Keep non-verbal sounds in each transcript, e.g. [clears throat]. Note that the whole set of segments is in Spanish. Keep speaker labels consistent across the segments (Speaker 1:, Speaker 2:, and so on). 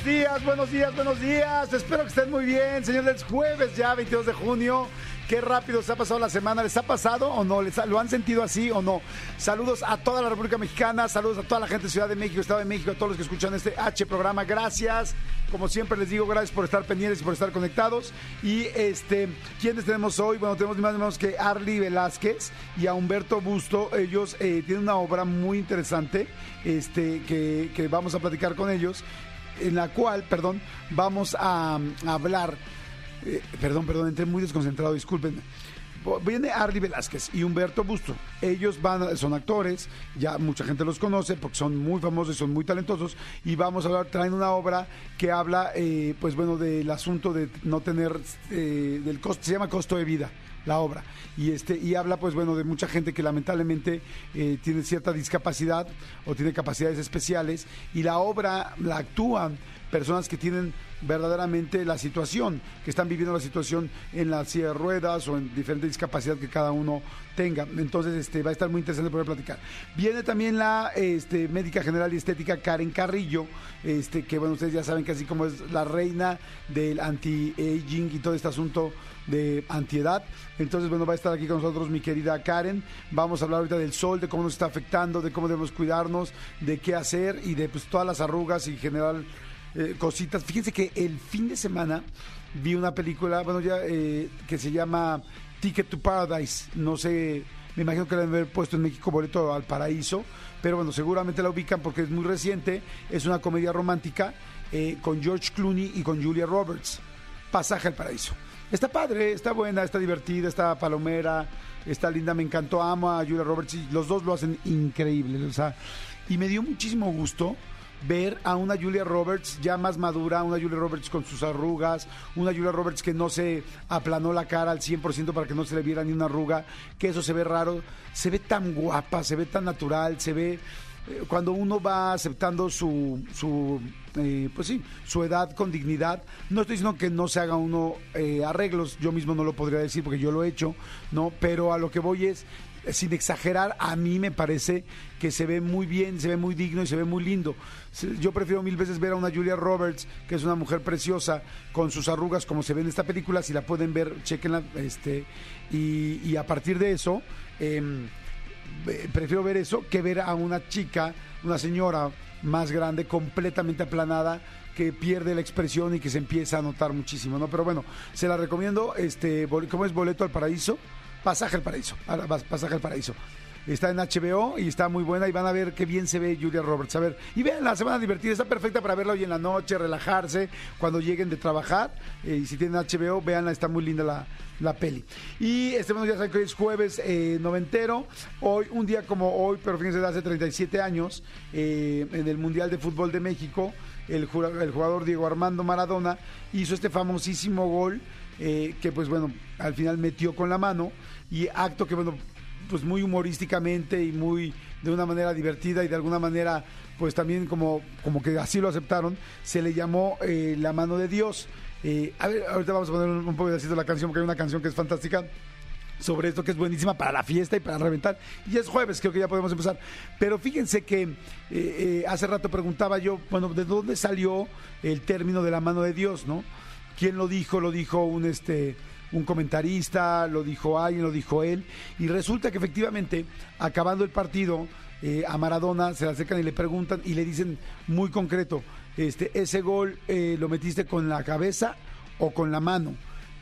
Speaker 1: Buenos días, buenos días, buenos días. Espero que estén muy bien, señores. Jueves ya, 22 de junio. Qué rápido se ha pasado la semana. ¿Les ha pasado o no? ¿Les ¿Lo han sentido así o no? Saludos a toda la República Mexicana, saludos a toda la gente de Ciudad de México, Estado de México, a todos los que escuchan este H programa. Gracias. Como siempre les digo, gracias por estar pendientes y por estar conectados. Y este, ¿quiénes tenemos hoy? Bueno, tenemos ni más ni menos que Arly Velázquez y a Humberto Busto. Ellos eh, tienen una obra muy interesante este, que vamos a platicar con ellos, en la cual, perdón, vamos a, a hablar eh, perdón, perdón, entré muy desconcentrado, discúlpenme. Viene Arly Velázquez y Humberto Busto. Ellos van, son actores, ya mucha gente los conoce porque son muy famosos y son muy talentosos. Y vamos a hablar, traen una obra que habla, eh, pues bueno, del asunto de no tener, eh, del costo, se llama costo de vida la obra. Y este y habla pues bueno de mucha gente que lamentablemente eh, tiene cierta discapacidad o tiene capacidades especiales y la obra la actúan personas que tienen verdaderamente la situación, que están viviendo la situación en la silla de ruedas o en diferente discapacidad que cada uno tenga. Entonces, este va a estar muy interesante poder platicar. Viene también la este, médica general y estética Karen Carrillo, este, que bueno, ustedes ya saben que así como es la reina del anti-aging y todo este asunto de antiedad. Entonces, bueno, va a estar aquí con nosotros mi querida Karen. Vamos a hablar ahorita del sol, de cómo nos está afectando, de cómo debemos cuidarnos, de qué hacer y de pues todas las arrugas y en general eh, cositas. Fíjense que el fin de semana vi una película, bueno, ya eh, que se llama Ticket to Paradise. No sé, me imagino que la deben haber puesto en México boleto al paraíso, pero bueno, seguramente la ubican porque es muy reciente. Es una comedia romántica eh, con George Clooney y con Julia Roberts. Pasaje al paraíso. Está padre, está buena, está divertida, está palomera, está linda, me encantó, amo a Julia Roberts y los dos lo hacen increíble, o sea, y me dio muchísimo gusto ver a una Julia Roberts ya más madura, una Julia Roberts con sus arrugas, una Julia Roberts que no se aplanó la cara al 100% para que no se le viera ni una arruga, que eso se ve raro, se ve tan guapa, se ve tan natural, se ve eh, cuando uno va aceptando su, su eh, pues sí, su edad con dignidad. No estoy diciendo que no se haga uno eh, arreglos, yo mismo no lo podría decir porque yo lo he hecho, ¿no? Pero a lo que voy es, sin exagerar, a mí me parece que se ve muy bien, se ve muy digno y se ve muy lindo. Yo prefiero mil veces ver a una Julia Roberts, que es una mujer preciosa, con sus arrugas como se ve en esta película, si la pueden ver, chequenla, este, y, a partir de eso, em, eh, prefiero ver eso que ver a una chica, una señora más grande, completamente aplanada, que pierde la expresión y que se empieza a notar muchísimo, ¿no? Pero bueno, se la recomiendo, este, ¿cómo es Boleto al Paraíso? Pasaje al Paraíso, vas- Pasaje al Paraíso. Está en HBO y está muy buena y van a ver qué bien se ve Julia Roberts. A ver, y vean, se van a divertir, está perfecta para verla hoy en la noche, relajarse, cuando lleguen de trabajar. eh, y si tienen HBO, véanla, está muy linda la, la peli. Y este bueno, ya saben que hoy es jueves eh, noventero. Hoy, un día como hoy, pero fíjense, de hace 37 años, eh, en el Mundial de Fútbol de México, el, jugador Diego Armando Maradona hizo este famosísimo gol que, pues bueno, al final metió con la mano y acto que, bueno, pues muy humorísticamente y muy de una manera divertida y de alguna manera pues también como, como que así lo aceptaron, se le llamó eh, La mano de Dios. Eh, a ver, ahorita vamos a poner un, un pedacito de la canción porque hay una canción que es fantástica sobre esto que es buenísima para la fiesta y para reventar. Y es jueves, creo que ya podemos empezar. Pero fíjense que eh, hace rato preguntaba yo, bueno, ¿de dónde salió el término de la mano de Dios, no? ¿Quién lo dijo? Lo dijo un este un comentarista, lo dijo alguien, lo dijo él, y resulta que efectivamente, acabando el partido, eh, a Maradona se le acercan y le preguntan y le dicen muy concreto, este, ese gol eh, lo metiste con la cabeza o con la mano.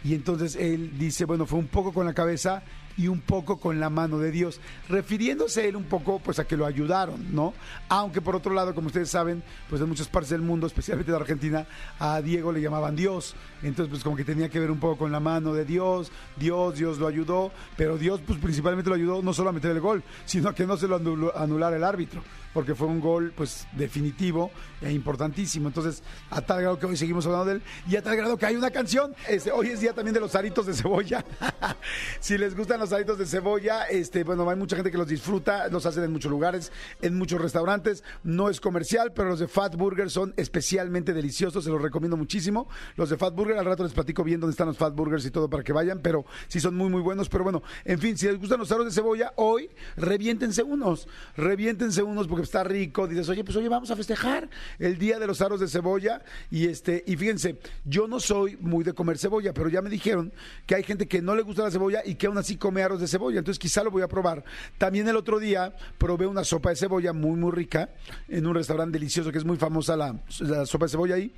Speaker 1: Y entonces él dice, bueno, fue un poco con la cabeza y un poco con la mano de Dios, refiriéndose él un poco pues a que lo ayudaron, ¿no? Aunque por otro lado, como ustedes saben, pues en muchas partes del mundo, especialmente de Argentina, a Diego le llamaban Dios, entonces pues como que tenía que ver un poco con la mano de Dios, Dios, Dios lo ayudó, pero Dios pues principalmente lo ayudó no solo a meter el gol, sino a que no se lo anulara el árbitro, porque fue un gol pues definitivo e importantísimo, entonces a tal grado que hoy seguimos hablando de él y a tal grado que hay una canción, este, hoy es día también de los aritos de cebolla, [laughs] si les gustan los aritos de cebolla, este, bueno, hay mucha gente que los disfruta, los hacen en muchos lugares, en muchos restaurantes. No es comercial, pero los de Fat Burger son especialmente deliciosos, se los recomiendo muchísimo. Los de Fat Burger, al rato les platico bien dónde están los Fat Burgers y todo para que vayan, pero sí son muy, muy buenos. Pero bueno, en fin, si les gustan los aros de cebolla, hoy reviéntense unos, reviéntense unos porque está rico. Dices, oye, pues oye, vamos a festejar el día de los aros de cebolla. Y este, y fíjense, yo no soy muy de comer cebolla, pero ya me dijeron que hay gente que no le gusta la cebolla y que aún así come aros de cebolla. Entonces quizá lo voy a probar. También el otro día probé una sopa de cebolla muy, muy rica en un restaurante delicioso que es muy famosa la, la sopa de cebolla ahí.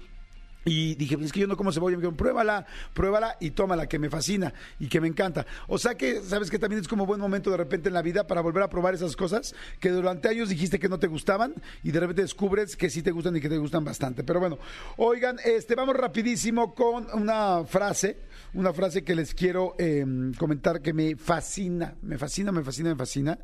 Speaker 1: Y dije, es que yo no como cebolla. Me dijeron, pruébala, pruébala y tómala, que me fascina y que me encanta. O sea que, ¿sabes que También es como buen momento de repente en la vida para volver a probar esas cosas que durante años dijiste que no te gustaban y de repente descubres que sí te gustan y que te gustan bastante. Pero bueno, oigan, este, vamos rapidísimo con una frase, una frase que les quiero eh, comentar que me fascina, me fascina, me fascina, me fascina.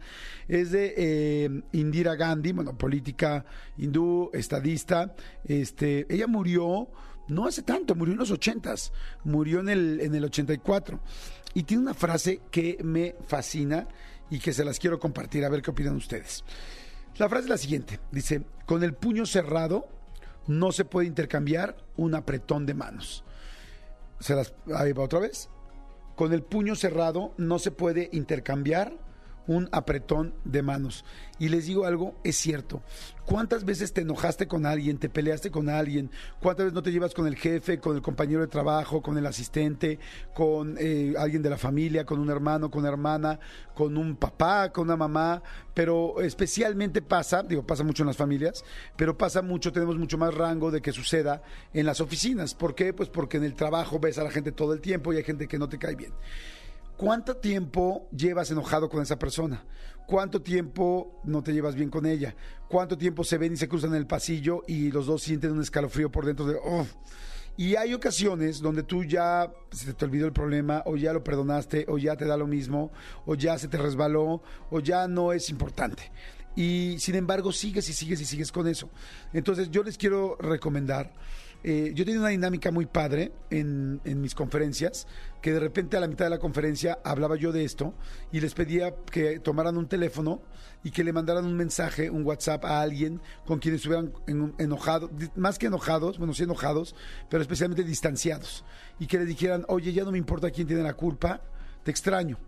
Speaker 1: Es de eh, Indira Gandhi, bueno, política hindú, estadista. Este, ella murió no hace tanto, murió en los ochentas, murió en el, en el 84. Y tiene una frase que me fascina y que se las quiero compartir, a ver qué opinan ustedes. La frase es la siguiente, dice, con el puño cerrado no se puede intercambiar un apretón de manos. Se las, ahí va otra vez. Con el puño cerrado no se puede intercambiar un apretón de manos. Y les digo algo, es cierto. ¿Cuántas veces te enojaste con alguien, te peleaste con alguien? ¿Cuántas veces no te llevas con el jefe, con el compañero de trabajo, con el asistente, con eh, alguien de la familia, con un hermano, con una hermana, con un papá, con una mamá? Pero especialmente pasa, digo, pasa mucho en las familias, pero pasa mucho, tenemos mucho más rango de que suceda en las oficinas. ¿Por qué? Pues porque en el trabajo ves a la gente todo el tiempo y hay gente que no te cae bien. ¿Cuánto tiempo llevas enojado con esa persona? ¿Cuánto tiempo no te llevas bien con ella? ¿Cuánto tiempo se ven y se cruzan en el pasillo y los dos sienten un escalofrío por dentro de... Y hay ocasiones donde tú ya se te olvidó el problema, o ya lo perdonaste, o ya te da lo mismo, o ya se te resbaló, o ya no es importante. Y sin embargo, sigues y sigues y sigues con eso. Entonces, yo les quiero recomendar eh, yo tenía una dinámica muy padre en, mis conferencias, que de repente a la mitad de la conferencia hablaba yo de esto y les pedía que tomaran un teléfono y que le mandaran un mensaje, un WhatsApp a alguien con quien estuvieran enojados, más que enojados, bueno, sí enojados, pero especialmente distanciados, y que le dijeran, oye, ya no me importa quién tiene la culpa, te extraño.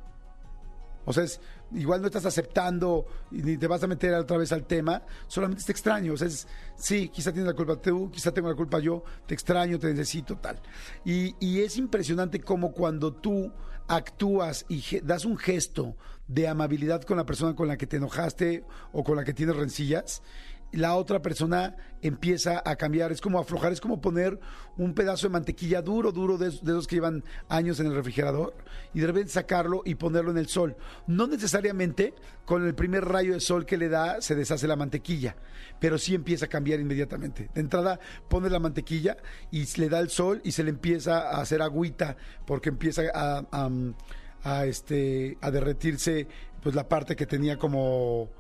Speaker 1: O sea, es, igual no estás aceptando ni te vas a meter otra vez al tema, solamente es extraño. O sea, es, sí, quizá tienes la culpa tú, quizá tengo la culpa yo, te extraño, te necesito, tal. Y, y es impresionante como cuando tú actúas y das un gesto de amabilidad con la persona con la que te enojaste o con la que tienes rencillas, la otra persona empieza a cambiar. Es como aflojar, es como poner un pedazo de mantequilla duro, duro, de, esos que llevan años en el refrigerador, y de repente sacarlo y ponerlo en el sol. No necesariamente con el primer rayo de sol que le da se deshace la mantequilla, pero sí empieza a cambiar inmediatamente. De entrada pone la mantequilla y le da el sol y se le empieza a hacer agüita porque empieza a, a, este, a derretirse pues la parte que tenía como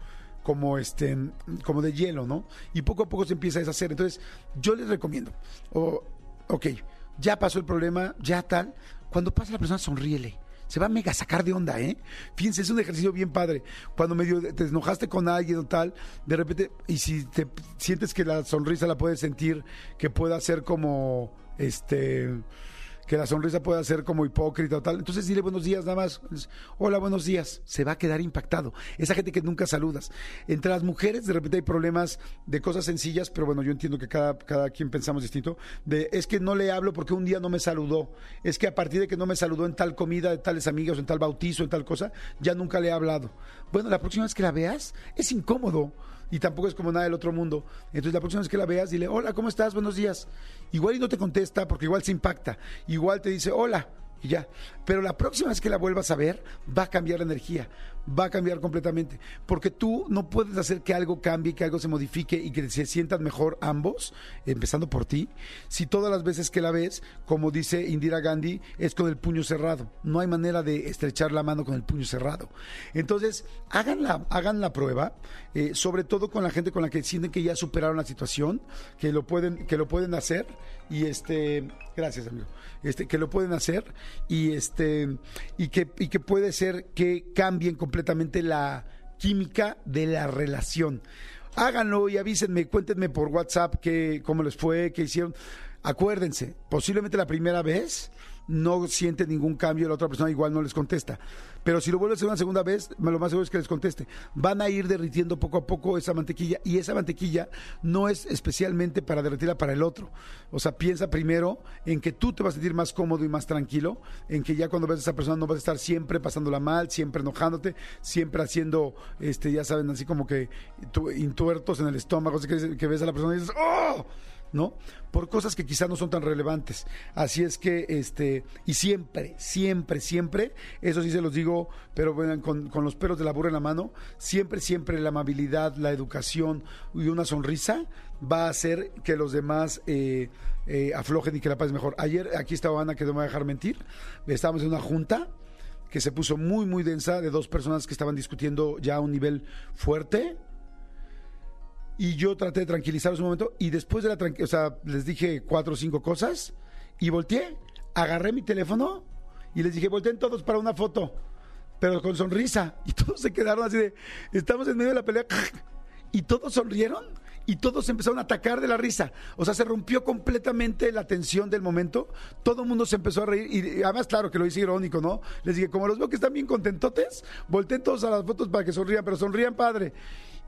Speaker 1: como este como de hielo, ¿no? Y poco a poco se empieza a deshacer. Entonces, yo les recomiendo, ok, ya pasó el problema, ya tal, cuando pasa la persona sonríele. Se va a mega sacar de onda, ¿eh? Fíjense, es un ejercicio bien padre. Cuando medio te enojaste con alguien o tal, de repente, y si te sientes que la sonrisa la puedes sentir, que pueda ser como, este, que la sonrisa pueda ser como hipócrita o tal. Entonces dile buenos días nada más. Hola, buenos días. Se va a quedar impactado. Esa gente que nunca saludas. Entre las mujeres de repente hay problemas de cosas sencillas, pero bueno, yo entiendo que cada, cada quien pensamos distinto. De, es que no le hablo porque un día no me saludó. Es que a partir de que no me saludó en tal comida, de tales amigos, en tal bautizo, en tal cosa, ya nunca le he hablado. Bueno, la próxima vez que la veas, es incómodo y tampoco es como nada del otro mundo. Entonces la próxima vez que la veas, dile, hola, ¿cómo estás? Buenos días. Igual y no te contesta porque igual se impacta. Igual te dice, hola, y ya. Pero la próxima vez que la vuelvas a ver, va a cambiar la energía, va a cambiar completamente. Porque tú no puedes hacer que algo cambie, que algo se modifique y que se sientan mejor ambos, empezando por ti, si todas las veces que la ves, como dice Indira Gandhi, es con el puño cerrado. No hay manera de estrechar la mano con el puño cerrado. Entonces, hagan la, hagan la prueba, eh, sobre todo con la gente con la que sienten que ya superaron la situación, que lo pueden, que lo pueden hacer y este, gracias amigo, este, que lo pueden hacer y este y que, y que puede ser que cambien completamente la química de la relación. Háganlo y avísenme, cuéntenme por WhatsApp que, cómo les fue, qué hicieron. Acuérdense, posiblemente la primera vez no siente ningún cambio, la otra persona igual no les contesta. Pero si lo vuelve a hacer una segunda vez, lo más seguro es que les conteste. Van a ir derritiendo poco a poco esa mantequilla y esa mantequilla no es especialmente para derretirla para el otro. O sea, piensa primero en que tú te vas a sentir más cómodo y más tranquilo, en que ya cuando ves a esa persona no vas a estar siempre pasándola mal, siempre enojándote, siempre haciendo, este, ya saben, así como que intuertos en el estómago, que, que ves a la persona y dices, ¡oh! ¿No? Por cosas que quizás no son tan relevantes. Así es que, este, y siempre, siempre, siempre, eso sí se los digo, pero bueno, con, los pelos de la burra en la mano, siempre, siempre la amabilidad, la educación y una sonrisa va a hacer que los demás eh, eh, aflojen y que la paz mejor. Ayer, aquí estaba Ana, que no me va a dejar mentir, estábamos en una junta que se puso muy, muy densa de dos personas que estaban discutiendo ya a un nivel fuerte y yo traté de tranquilizarlos un momento y después de la tranquilidad, o sea, les dije cuatro o cinco cosas y volteé, agarré mi teléfono y les dije, volteen todos para una foto, pero con sonrisa. [laughs] Y todos se quedaron así de, estamos en medio de la pelea. [laughs] Y todos sonrieron y todos empezaron a atacar de la risa. O sea, se rompió completamente la tensión del momento. Todo el mundo se empezó a reír. Y además, claro que lo hice irónico, ¿no? Les dije, como los veo que están bien contentotes, volteen todos a las fotos para que sonrían, pero sonrían padre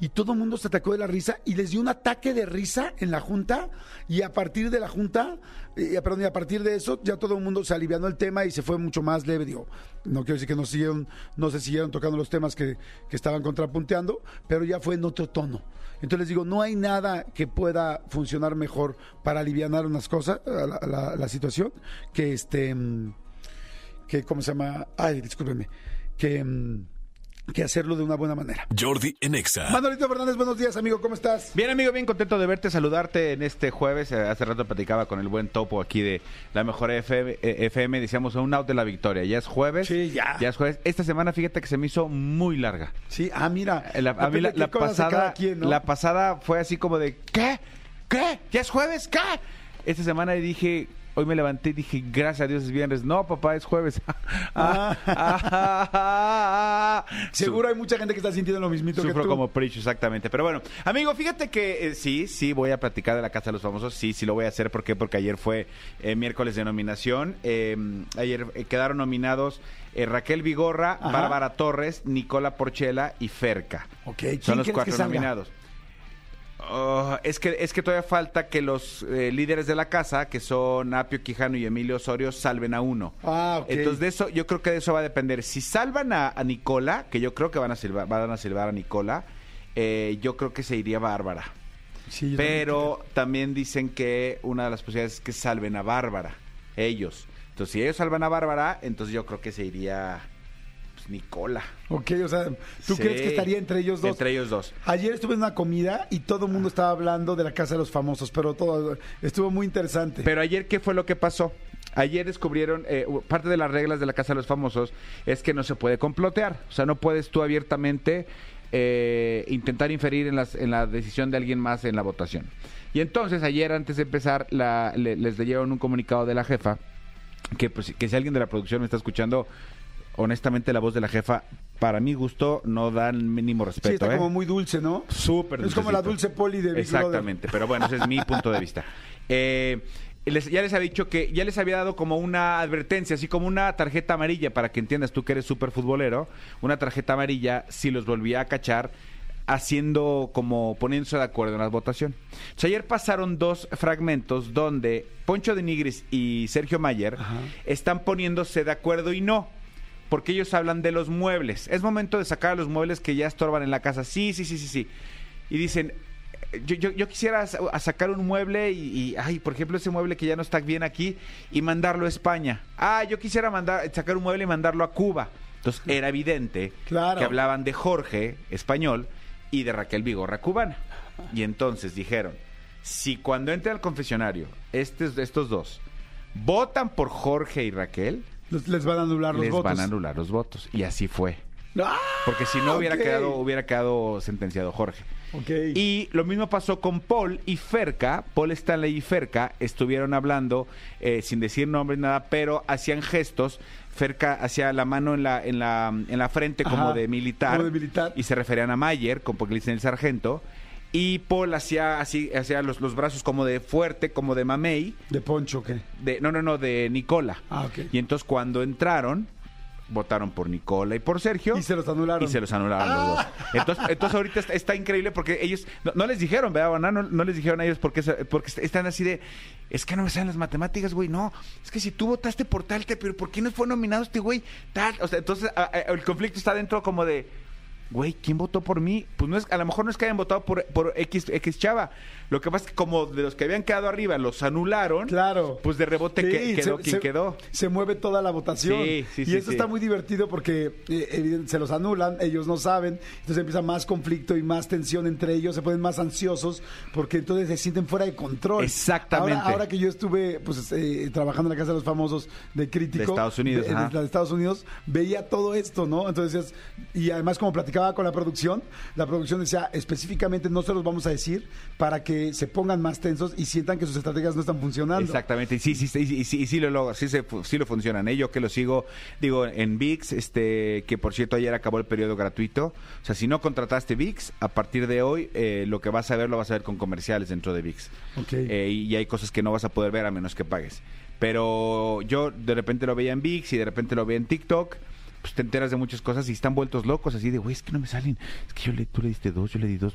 Speaker 1: y todo el mundo se atacó de la risa y les dio un ataque de risa en la junta y a partir de la junta, eh, perdón, y a partir de eso ya todo el mundo se alivianó el tema y se fue mucho más leve, digo, no quiero decir que no siguieron, no se siguieron tocando los temas que, que estaban contrapunteando, pero ya fue en otro tono. Entonces les digo, no hay nada que pueda funcionar mejor para aliviar unas cosas, la, la situación, que este, mm, que, ¿cómo se llama? Ay, discúlpenme, que mm, que hacerlo de una buena manera.
Speaker 2: Jordi Enexa.
Speaker 1: Manolito Fernández, buenos días, amigo, ¿cómo estás?
Speaker 3: Bien, amigo, bien contento de verte, saludarte en este jueves. Eh, hace rato platicaba con el buen topo aquí de la mejor FM, FM decíamos un out de la victoria. Ya es jueves.
Speaker 1: Sí, ya.
Speaker 3: Ya es jueves. Esta semana, fíjate que se me hizo muy larga.
Speaker 1: Sí, ah, mira.
Speaker 3: La, a mí la, pasada, la pasada fue así como de, ¿qué? ¿Qué? ¿Ya es jueves? ¿Qué? Esta semana dije, Hoy me levanté y dije, gracias a Dios es viernes. No, papá, es jueves. [laughs]
Speaker 1: Ah. [laughs] Seguro hay mucha gente que está sintiendo lo mismito
Speaker 3: Sufro como Preach, exactamente. Pero bueno, amigo, fíjate que eh, sí, sí, voy a platicar de la Casa de los Famosos. Sí, sí lo voy a hacer. ¿Por qué? Porque ayer fue eh, miércoles de nominación. Em, ayer eh, quedaron nominados Raquel Vigorra, Bárbara Torres, Nicola Porchela y Ferca.
Speaker 1: Ok,
Speaker 3: Son los cuatro nominados. Oh, es, que, es que todavía falta que los eh, líderes de la casa, que son Apio Quijano y Emilio Osorio, salven a uno.
Speaker 1: Ah,
Speaker 3: Entonces, de eso, yo creo que de eso va a depender. Si salvan a, Nicola, que yo creo que van a salvar, van a salvar a Nicola, eh, yo creo que se iría Bárbara. Pero también, dicen que una de las posibilidades es que salven a Bárbara, ellos. Entonces, si ellos salvan a Bárbara, entonces yo creo que se iría Nicola.
Speaker 1: Ok, o sea, ¿tú crees que estaría entre ellos dos?
Speaker 3: Entre ellos dos.
Speaker 1: Ayer estuve en una comida y todo el mundo estaba hablando de la Casa de los Famosos, pero todo estuvo muy interesante.
Speaker 3: Pero ayer, ¿qué fue lo que pasó? Ayer descubrieron, eh, parte de las reglas de la Casa de los Famosos es que no se puede complotear. O sea, no puedes tú abiertamente eh, intentar inferir en, las, en la decisión de alguien más en la votación. Y entonces ayer, antes de empezar, la, les leyeron un comunicado de la jefa que, pues, que si alguien de la producción me está escuchando, honestamente la voz de la jefa, para mi gusto, no da el mínimo respeto. Sí,
Speaker 1: está
Speaker 3: ¿eh?
Speaker 1: como muy dulce, ¿no?
Speaker 3: Súper
Speaker 1: Es como la dulce poli de Big
Speaker 3: Exactamente, pero bueno, ese es mi punto de vista. [laughs] Eh, ya les había dicho que ya les había dado como una advertencia, así como una tarjeta amarilla, para que entiendas tú que eres súper futbolero, una tarjeta amarilla si los volvía a cachar haciendo como poniéndose de acuerdo en la votación. ayer pasaron dos fragmentos donde Poncho de Nigris y Sergio Mayer están poniéndose de acuerdo y no porque ellos hablan de los muebles. Es momento de sacar a los muebles que ya estorban en la casa. Sí, sí, sí, sí, sí. Y dicen, yo, yo, quisiera sacar un mueble y, ay, por ejemplo, ese mueble que ya no está bien aquí y mandarlo a España. Ah, yo quisiera mandar, sacar un mueble y mandarlo a Cuba. Entonces era evidente que hablaban de Jorge, español, y de Raquel Vigorra, cubana. Y entonces dijeron, si cuando entre al confesionario estos, estos dos votan por Jorge y Raquel,
Speaker 1: les van a anular los votos.
Speaker 3: Les van a anular los votos. Y así fue.
Speaker 1: Ah,
Speaker 3: Porque si no hubiera quedado, hubiera quedado sentenciado Jorge. Y lo mismo pasó con Paul y Ferca. Paul Stanley y Ferca estuvieron hablando eh, sin decir nombres, nada, pero hacían gestos. Ferca hacía la mano en la, en la, en la frente como de militar.
Speaker 1: como de militar.
Speaker 3: Y se referían a Mayer, como porque le dicen el sargento. Y Paul hacía así, hacía los, los brazos como de fuerte, como de mamey.
Speaker 1: ¿De Poncho qué?
Speaker 3: De, no, no, no, de Nicola.
Speaker 1: Ah, ok.
Speaker 3: Y entonces cuando entraron, votaron por Nicola y por Sergio.
Speaker 1: Y se los anularon.
Speaker 3: Y se los anularon los dos. Entonces, entonces ahorita está, está increíble porque ellos no, no les dijeron, ¿verdad? No, no les dijeron a ellos porque, porque están así de, es que no me salen las matemáticas, güey. No, es que si tú votaste por tal, te- pero ¿por qué no fue nominado este güey? Tal. O sea, entonces a- a- el conflicto está dentro como de, güey, ¿quién votó por mí? Pues no es, a lo mejor no es que hayan votado por, por X, X chava. Lo que pasa es que como de los que habían quedado arriba los anularon,
Speaker 1: Claro.
Speaker 3: pues de rebote que-
Speaker 1: Sí,
Speaker 3: quedó
Speaker 1: se-
Speaker 3: quien
Speaker 1: se-
Speaker 3: quedó.
Speaker 1: Se mueve toda la votación.
Speaker 3: Sí, sí,
Speaker 1: y
Speaker 3: sí,
Speaker 1: eso
Speaker 3: sí.
Speaker 1: está muy divertido porque eh, se los anulan, ellos no saben, entonces empieza más conflicto y más tensión entre ellos, se ponen más ansiosos porque entonces se sienten fuera de control.
Speaker 3: Exactamente.
Speaker 1: Ahora, ahora que yo estuve pues eh, trabajando en la Casa de los Famosos de Crítico.
Speaker 3: De Estados Unidos,
Speaker 1: de- de Estados Unidos, veía todo esto, ¿no? Entonces, y además como platicaba con la producción, la producción decía específicamente no se los vamos a decir para que se pongan más tensos y sientan que sus estrategias no están funcionando.
Speaker 3: Exactamente, y sí, sí, sí, y sí, sí lo logra, sí, se, sí lo funcionan. ¿eh? Yo que lo sigo, digo, en VIX, este, que por cierto ayer acabó el periodo gratuito. O sea, si no contrataste VIX, a partir de hoy eh, lo que vas a ver lo vas a ver con comerciales dentro de VIX.
Speaker 1: Ok.
Speaker 3: Eh, y hay cosas que no vas a poder ver a menos que pagues. Pero yo de repente lo veía en VIX y de repente lo veía en TikTok. Pues te enteras de muchas cosas y están vueltos locos, así de, güey, es que no me salen. Es que yo le, tú le diste dos, yo le di dos.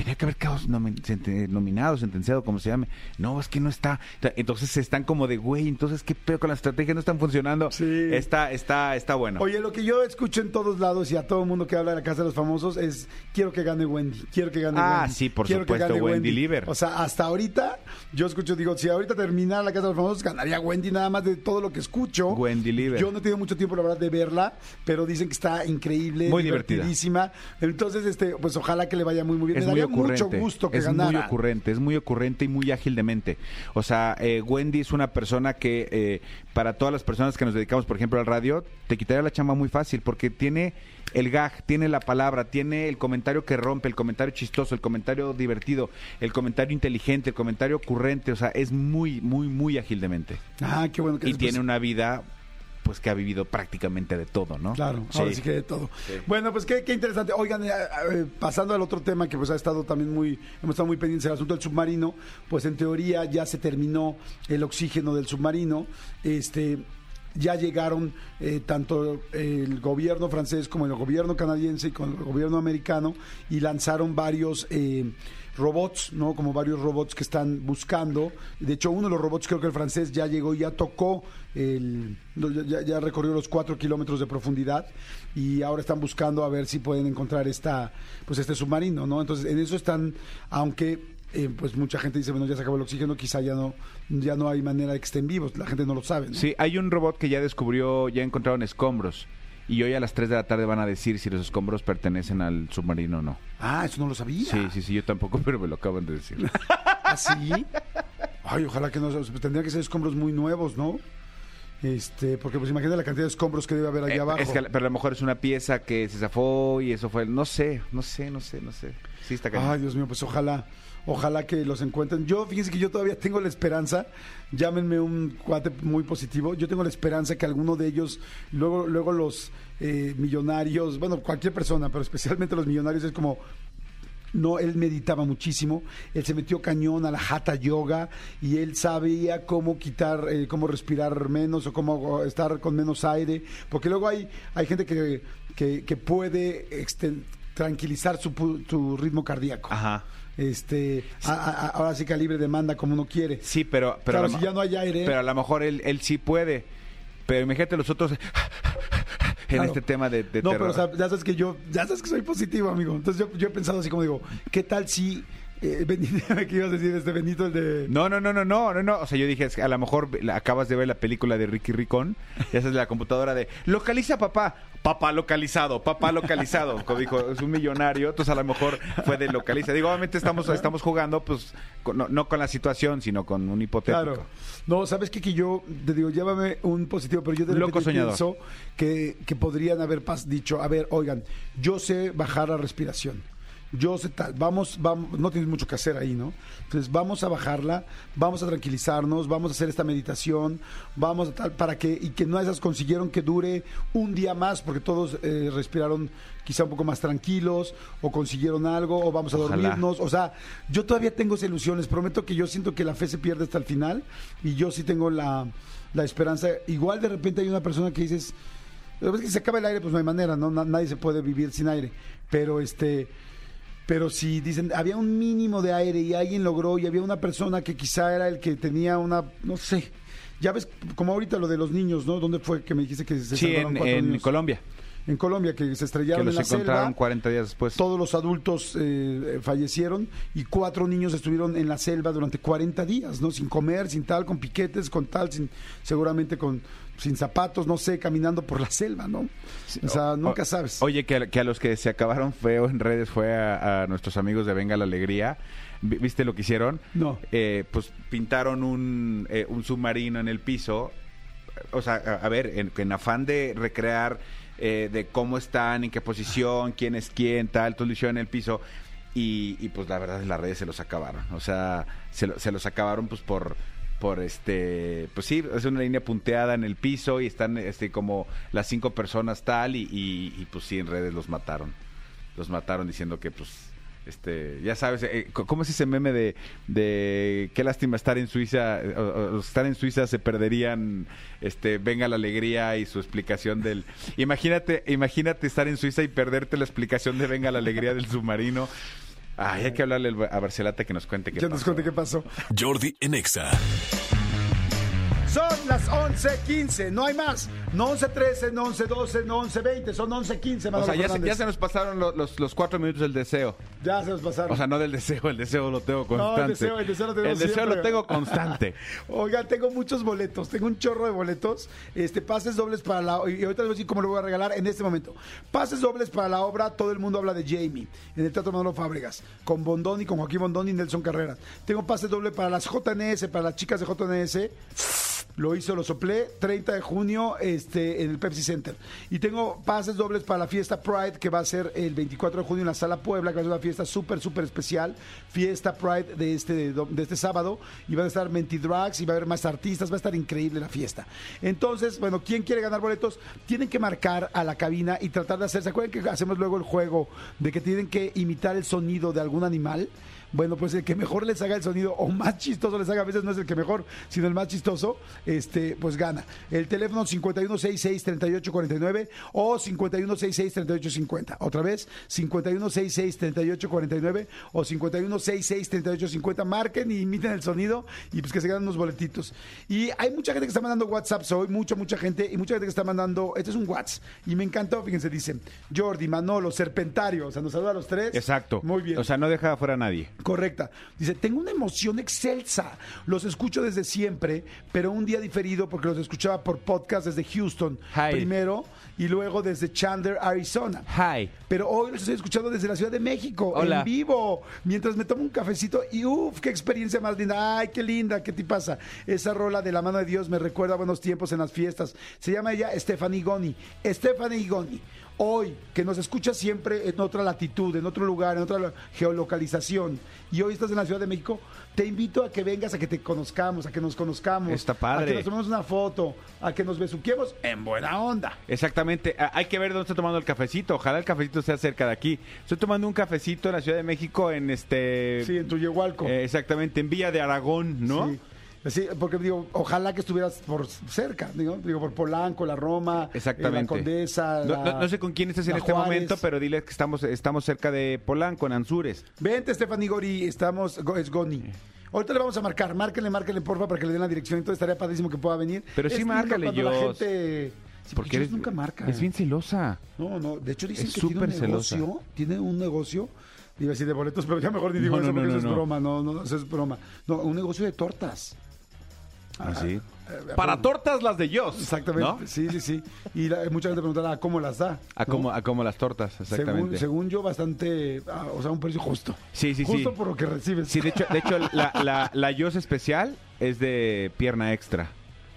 Speaker 3: Tenía que haber quedado sente- nominado, sentenciado, como se llame. No, es que no está. Entonces están como de, güey, entonces qué pedo con la estrategia, no están funcionando.
Speaker 1: Sí.
Speaker 3: Está, está, está bueno.
Speaker 1: Oye, lo que yo escucho en todos lados y a todo el mundo que habla de la Casa de los Famosos es quiero que gane Wendy, quiero que gane
Speaker 3: Ah,
Speaker 1: Wendy.
Speaker 3: sí, por
Speaker 1: quiero que
Speaker 3: supuesto,
Speaker 1: gane
Speaker 3: Wendy Lieber.
Speaker 1: O sea, hasta ahorita yo escucho, digo, si ahorita terminara la Casa de los Famosos, ganaría Wendy nada más de todo lo que escucho.
Speaker 3: Wendy Lieber.
Speaker 1: Yo no he tenido mucho tiempo, la verdad, de verla, pero dicen que está increíble,
Speaker 3: Muy divertida.
Speaker 1: divertidísima. Entonces, este, pues ojalá que le vaya muy, muy bien.
Speaker 3: es
Speaker 1: Me
Speaker 3: muy
Speaker 1: daría
Speaker 3: ocurrente.
Speaker 1: mucho gusto que
Speaker 3: es
Speaker 1: ganara.
Speaker 3: muy ocurrente, es muy ocurrente y muy ágil de mente. O sea, eh, Wendy es una persona que eh, para todas las personas que nos dedicamos, por ejemplo, al radio, te quitaría la chamba muy fácil porque tiene el gag, tiene la palabra, tiene el comentario que rompe, el comentario chistoso, el comentario divertido, el comentario inteligente, el comentario ocurrente. O sea, es muy, muy, muy ágil de mente.
Speaker 1: Ah, qué bueno que
Speaker 3: Y
Speaker 1: después-
Speaker 3: tiene una vida pues que ha vivido prácticamente de todo, ¿no?
Speaker 1: Claro, ahora sí que de todo. Bueno, pues qué, qué interesante. Oigan, eh, eh, pasando al otro tema que pues ha estado también muy, hemos estado muy pendientes del asunto del submarino, pues en teoría ya se terminó el oxígeno del submarino. Este ya llegaron eh, tanto el gobierno francés como el gobierno canadiense y con el gobierno americano y lanzaron varios eh, robots, ¿no? Como varios robots que están buscando. De hecho, uno de los robots, creo que el francés, ya llegó, ya tocó, el, ya recorrió los cuatro kilómetros de profundidad y ahora están buscando a ver si pueden encontrar esta, pues este submarino, ¿no? Entonces, en eso están, aunque eh, pues mucha gente dice, bueno, ya se acabó el oxígeno, quizá ya no, ya no hay manera de que estén vivos, la gente no lo sabe, ¿no?
Speaker 3: Sí, hay un robot que ya descubrió, ya encontraron escombros. Y hoy a las 3 de la tarde van a decir si los escombros pertenecen al submarino o no.
Speaker 1: Ah, eso no lo sabía.
Speaker 3: Sí, sí, sí, yo tampoco, [laughs] pero me lo acaban de decir.
Speaker 1: ¿Ah, sí? Ay, ojalá que no, pues, tendría que ser escombros muy nuevos, ¿no? Este, porque pues imagina la cantidad de escombros que debe haber allá
Speaker 3: Eh,
Speaker 1: abajo.
Speaker 3: es que, pero a lo mejor es una pieza que se zafó y eso fue, no sé, no sé, no sé, no sé. Sí está cañón.
Speaker 1: Ay, Dios mío, pues ojalá, ojalá que los encuentren. Yo, fíjense que yo todavía tengo la esperanza, llámenme un cuate muy positivo, yo tengo la esperanza que alguno de ellos, luego, luego los eh, millonarios, bueno, cualquier persona, pero especialmente los millonarios es como, no, él meditaba muchísimo, él se metió cañón a la hatha yoga y él sabía cómo quitar, eh, cómo respirar menos o cómo estar con menos aire, porque luego hay, hay gente que, que, que puede exten- tranquilizar su, ritmo cardíaco.
Speaker 3: Ajá.
Speaker 1: Este, a- a- a- ahora sí que a libre demanda como uno quiere.
Speaker 3: Sí, pero... pero
Speaker 1: Claro, si ya no hay aire.
Speaker 3: Pero a lo mejor él, él sí puede. Pero imagínate los otros
Speaker 1: Claro.
Speaker 3: este tema de, de
Speaker 1: no,
Speaker 3: terror.
Speaker 1: pero o sea, ya sabes que yo, ya sabes que soy positivo, amigo. Entonces yo, yo he pensado así como digo, ¿qué tal si Eh, [laughs] ¿qué ibas a decir? Este Benito, el de...
Speaker 3: No, no, no, no, no, no, no. O sea, yo dije, es que a lo mejor acabas de ver la película de Ricky Ricón, y esa es la computadora de localiza papá, papá localizado, papá localizado. Como [laughs] dijo, es un millonario, entonces a lo mejor fue de localiza. Digo, obviamente estamos, estamos jugando, pues, con- no, no con la situación, sino con un hipotético.
Speaker 1: Claro. No, ¿sabes qué? Que yo te digo, llévame un positivo, pero yo de
Speaker 3: Loco soñador.
Speaker 1: pienso que, que podrían haber dicho, a ver, oigan, yo sé bajar la respiración. Yo sé tal, vamos, vamos, no tienes mucho que hacer ahí, ¿no? Entonces vamos a bajarla, vamos a tranquilizarnos, vamos a hacer esta meditación, vamos a tal, para que, y que no esas consiguieron que dure un día más, porque todos eh, respiraron quizá un poco más tranquilos, o consiguieron algo, o vamos a
Speaker 3: Ojalá.
Speaker 1: dormirnos, o sea, yo todavía tengo esas ilusiones. Prometo que yo siento que la fe se pierde hasta el final y yo sí tengo la, la esperanza. Igual de repente hay una persona que dices, "Pero es que se acaba el aire, pues no hay manera, ¿no? Na- nadie se puede vivir sin aire. Pero este. Pero si dicen, había un mínimo de aire y alguien logró y había una persona que quizá era el que tenía una, no sé, ya ves, como ahorita lo de los niños, ¿no? ¿Dónde fue que me dijiste que se
Speaker 3: Sí, en,
Speaker 1: cuatro
Speaker 3: en
Speaker 1: niños?
Speaker 3: Colombia,
Speaker 1: En Colombia, que se
Speaker 3: que
Speaker 1: estrellaron
Speaker 3: los
Speaker 1: en la
Speaker 3: encontraron
Speaker 1: selva
Speaker 3: 40 días después.
Speaker 1: todos los adultos eh, fallecieron y cuatro niños estuvieron en la selva durante 40 días, ¿no? Sin comer, sin tal, con piquetes, con tal, sin, seguramente con sin zapatos, no sé, caminando por la selva, ¿no? O sea, nunca sabes.
Speaker 3: Oye, que, a- que a los que se acabaron feo en redes fue a, a nuestros amigos de Venga la Alegría. Vi- ¿Viste lo que hicieron?
Speaker 1: No.
Speaker 3: Eh, pues pintaron un, eh, un submarino en el piso. O sea, a, a ver, en, en afán de recrear eh, de cómo están, en qué posición, quién es quién, tal, todo lo hicieron en el piso. Y, y, pues la verdad, las redes se los acabaron. O sea, se, lo- se los acabaron pues por por este pues sí es una línea punteada en el piso y están este como las cinco personas tal y, y- y, pues sí en redes los mataron. Los mataron diciendo que pues este ya sabes eh, cómo es ese meme de, de qué lástima estar en Suiza los están en Suiza se perderían este venga la alegría y su explicación del imagínate imagínate estar en Suiza y perderte la explicación de venga la alegría del submarino Ay, hay que hablarle a Barcelata que nos cuente qué
Speaker 1: Ya nos
Speaker 3: pasó.
Speaker 1: conté qué pasó.
Speaker 2: Jordi en Exa.
Speaker 1: Son las 11.15, no hay más. No 11.13, no 11.12, no 11.20, son 11.15,
Speaker 3: O sea, ya se,
Speaker 1: Fernández.
Speaker 3: ya se nos pasaron lo- los, los cuatro minutos del deseo.
Speaker 1: Ya se nos pasaron.
Speaker 3: O sea, no del deseo, el deseo lo tengo
Speaker 1: No,
Speaker 3: constante.
Speaker 1: el deseo- el deseo lo tenemos
Speaker 3: El deseo lo tengo constante. [laughs]
Speaker 1: Oigan, tengo muchos boletos, tengo un chorro de boletos, este pases dobles para la y ahorita les voy a decir cómo lo voy a regalar en este momento. Pases dobles para la obra Todo el mundo habla de Jamie en el Teatro Manolo Fábregas con Bondoni, con Joaquín Bondoni y Nelson Carreras. Tengo pases dobles para las JNS, para las chicas de JNS. Lo hizo, lo soplé, 30 de junio este, en el Pepsi Center. Y tengo pases dobles para la fiesta Pride, que va a ser el 24 de junio en la Sala Puebla, que va a ser una fiesta súper, súper especial. Fiesta Pride de este, de este sábado. Y van a estar Mentidrags y va a haber más artistas. Va a estar increíble la fiesta. Entonces, bueno, ¿quién quiere ganar boletos? Tienen que marcar a la cabina y tratar de hacer. ¿Se acuerdan que hacemos luego el juego de que tienen que imitar el sonido de algún animal? Bueno, pues el que mejor les haga el sonido o más chistoso les haga, a veces no es el que mejor, sino el más chistoso, este, pues gana. El teléfono 5166-3849 o 5166-3850. Otra vez, 5166-3849 o 5166-3850. Marquen y imiten el sonido y pues que se ganen unos boletitos. Y hay mucha gente que está mandando WhatsApp hoy, mucha, mucha gente, y mucha gente que está mandando, este es un WhatsApp, y me encantó, fíjense, dicen, Jordi, Manolo, Serpentario, o sea, nos saluda a los tres.
Speaker 3: Exacto.
Speaker 1: Muy bien.
Speaker 3: O sea, no deja afuera a nadie.
Speaker 1: Correcta. Dice, tengo una emoción excelsa. Los escucho desde siempre, pero un día diferido porque los escuchaba por podcast desde Houston
Speaker 3: Hi.
Speaker 1: primero y luego desde Chandler, Arizona.
Speaker 3: Hi.
Speaker 1: Pero hoy los estoy escuchando desde la Ciudad de México,
Speaker 3: Hola.
Speaker 1: en vivo, mientras me tomo un cafecito y uff, qué experiencia más linda. Ay, qué linda, ¿qué te pasa? Esa rola de la mano de Dios me recuerda a buenos tiempos en las fiestas. Se llama ella Stephanie Goni. Stephanie Goni. Hoy, que nos escucha siempre en otra latitud, en otro lugar, en otra geolocalización, y hoy estás en la Ciudad de México, te invito a que vengas, a que te conozcamos, a que nos conozcamos.
Speaker 3: Está padre.
Speaker 1: A que nos tomemos una foto, a que nos besuquemos en buena onda.
Speaker 3: Exactamente. Ah, Hay que ver dónde está tomando el cafecito. Ojalá el cafecito sea cerca de aquí. Estoy tomando un cafecito en la Ciudad de México en este...
Speaker 1: Sí, en tu Yehualco.
Speaker 3: eh, exactamente, en Villa de Aragón, ¿no?
Speaker 1: Sí. Sí, porque digo, ojalá que estuvieras por cerca, digo, digo por Polanco, la Roma, eh,
Speaker 3: Exactamente.
Speaker 1: la Condesa.
Speaker 3: No,
Speaker 1: la-
Speaker 3: no- no sé con quién estás en este
Speaker 1: Juárez.
Speaker 3: momento, pero dile que estamos, estamos cerca de Polanco, en Anzures.
Speaker 1: Vente, Stephanie Gori, estamos, es Goni. Ahorita le vamos a marcar, márquenle, márquenle, porfa, para que le den la dirección. Entonces estaría padrísimo que pueda venir.
Speaker 3: Pero sí,
Speaker 1: Es
Speaker 3: márcale,
Speaker 1: cuando la gente... Sí, porque Jos nunca marca.
Speaker 3: Es bien celosa.
Speaker 1: No, no, de hecho dicen
Speaker 3: Es
Speaker 1: que tiene un
Speaker 3: celosa.
Speaker 1: negocio, tiene un negocio Iba a decir de boletos, pero ya mejor ni digo
Speaker 3: No,
Speaker 1: eso
Speaker 3: no,
Speaker 1: porque
Speaker 3: no,
Speaker 1: eso es broma. No, no, no, eso es broma. No, un negocio de tortas.
Speaker 3: ¿Ah, sí?
Speaker 1: eh,
Speaker 3: Para tortas las de Joss.
Speaker 1: Exactamente.
Speaker 3: ¿no?
Speaker 1: Sí, sí, sí. Y la- mucha gente preguntará cómo las da.
Speaker 3: A
Speaker 1: ¿no?
Speaker 3: como, a como las tortas,
Speaker 1: Según,
Speaker 3: exactamente.
Speaker 1: según yo, bastante. ah, o sea, un precio justo.
Speaker 3: Sí, sí, sí.
Speaker 1: Justo por lo que recibes.
Speaker 3: Sí, de hecho, de hecho la, la, la Joss especial es de pierna extra.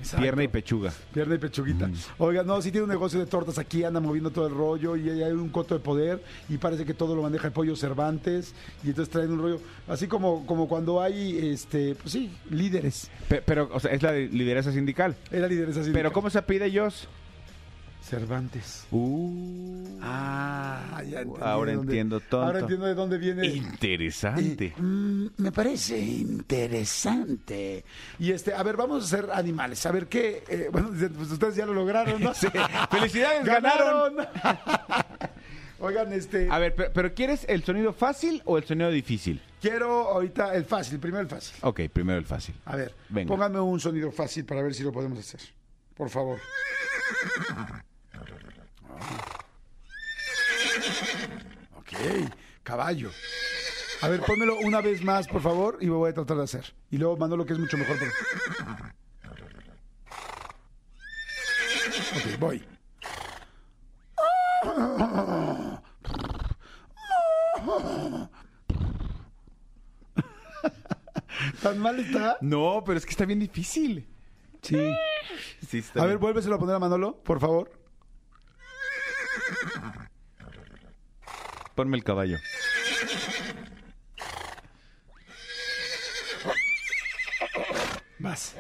Speaker 1: Exacto.
Speaker 3: Pierna y pechuga.
Speaker 1: Pierna y pechuguita. Oiga, no, si tiene un negocio de tortas aquí, anda moviendo todo el rollo y hay un coto de poder y parece que todo lo maneja el pollo Cervantes y entonces traen un rollo, así como, como cuando hay, este, pues sí, líderes.
Speaker 3: Pe- Pero, o sea, es la de lideresa sindical.
Speaker 1: Era líderes así.
Speaker 3: Pero, ¿cómo se pide Joss?
Speaker 1: Cervantes.
Speaker 3: Uh,
Speaker 1: Ah, ya entendí
Speaker 3: Ahora
Speaker 1: dónde-
Speaker 3: entiendo, tonto.
Speaker 1: Ahora entiendo de dónde viene.
Speaker 3: interesante.
Speaker 1: Eh, mm, me parece interesante. Y este, a ver, vamos a ser animales. A ver qué. eh, bueno, [laughs] pues ustedes ya lo lograron, ¿no?
Speaker 3: Sí. ¡Felicidades, ganaron! [laughs] [laughs]
Speaker 1: Oigan, este.
Speaker 3: A ver, pero, pero ¿quieres el sonido fácil o el sonido difícil?
Speaker 1: Quiero ahorita el fácil, primero el fácil.
Speaker 3: Ok, primero el fácil.
Speaker 1: A ver,
Speaker 3: Venga.
Speaker 1: póngame un sonido fácil para ver si lo podemos hacer. Por favor. Ok, caballo. A ver, pónmelo una vez más, por favor, y voy a tratar de hacer. Y luego mando lo que es mucho mejor. Ok, voy. ¿Tan mal está?
Speaker 3: No, pero es que está bien difícil.
Speaker 1: Sí.
Speaker 3: Sí, está
Speaker 1: A ver, vuélveselo a poner a Manolo, por favor.
Speaker 3: Ponme el caballo.
Speaker 1: Más.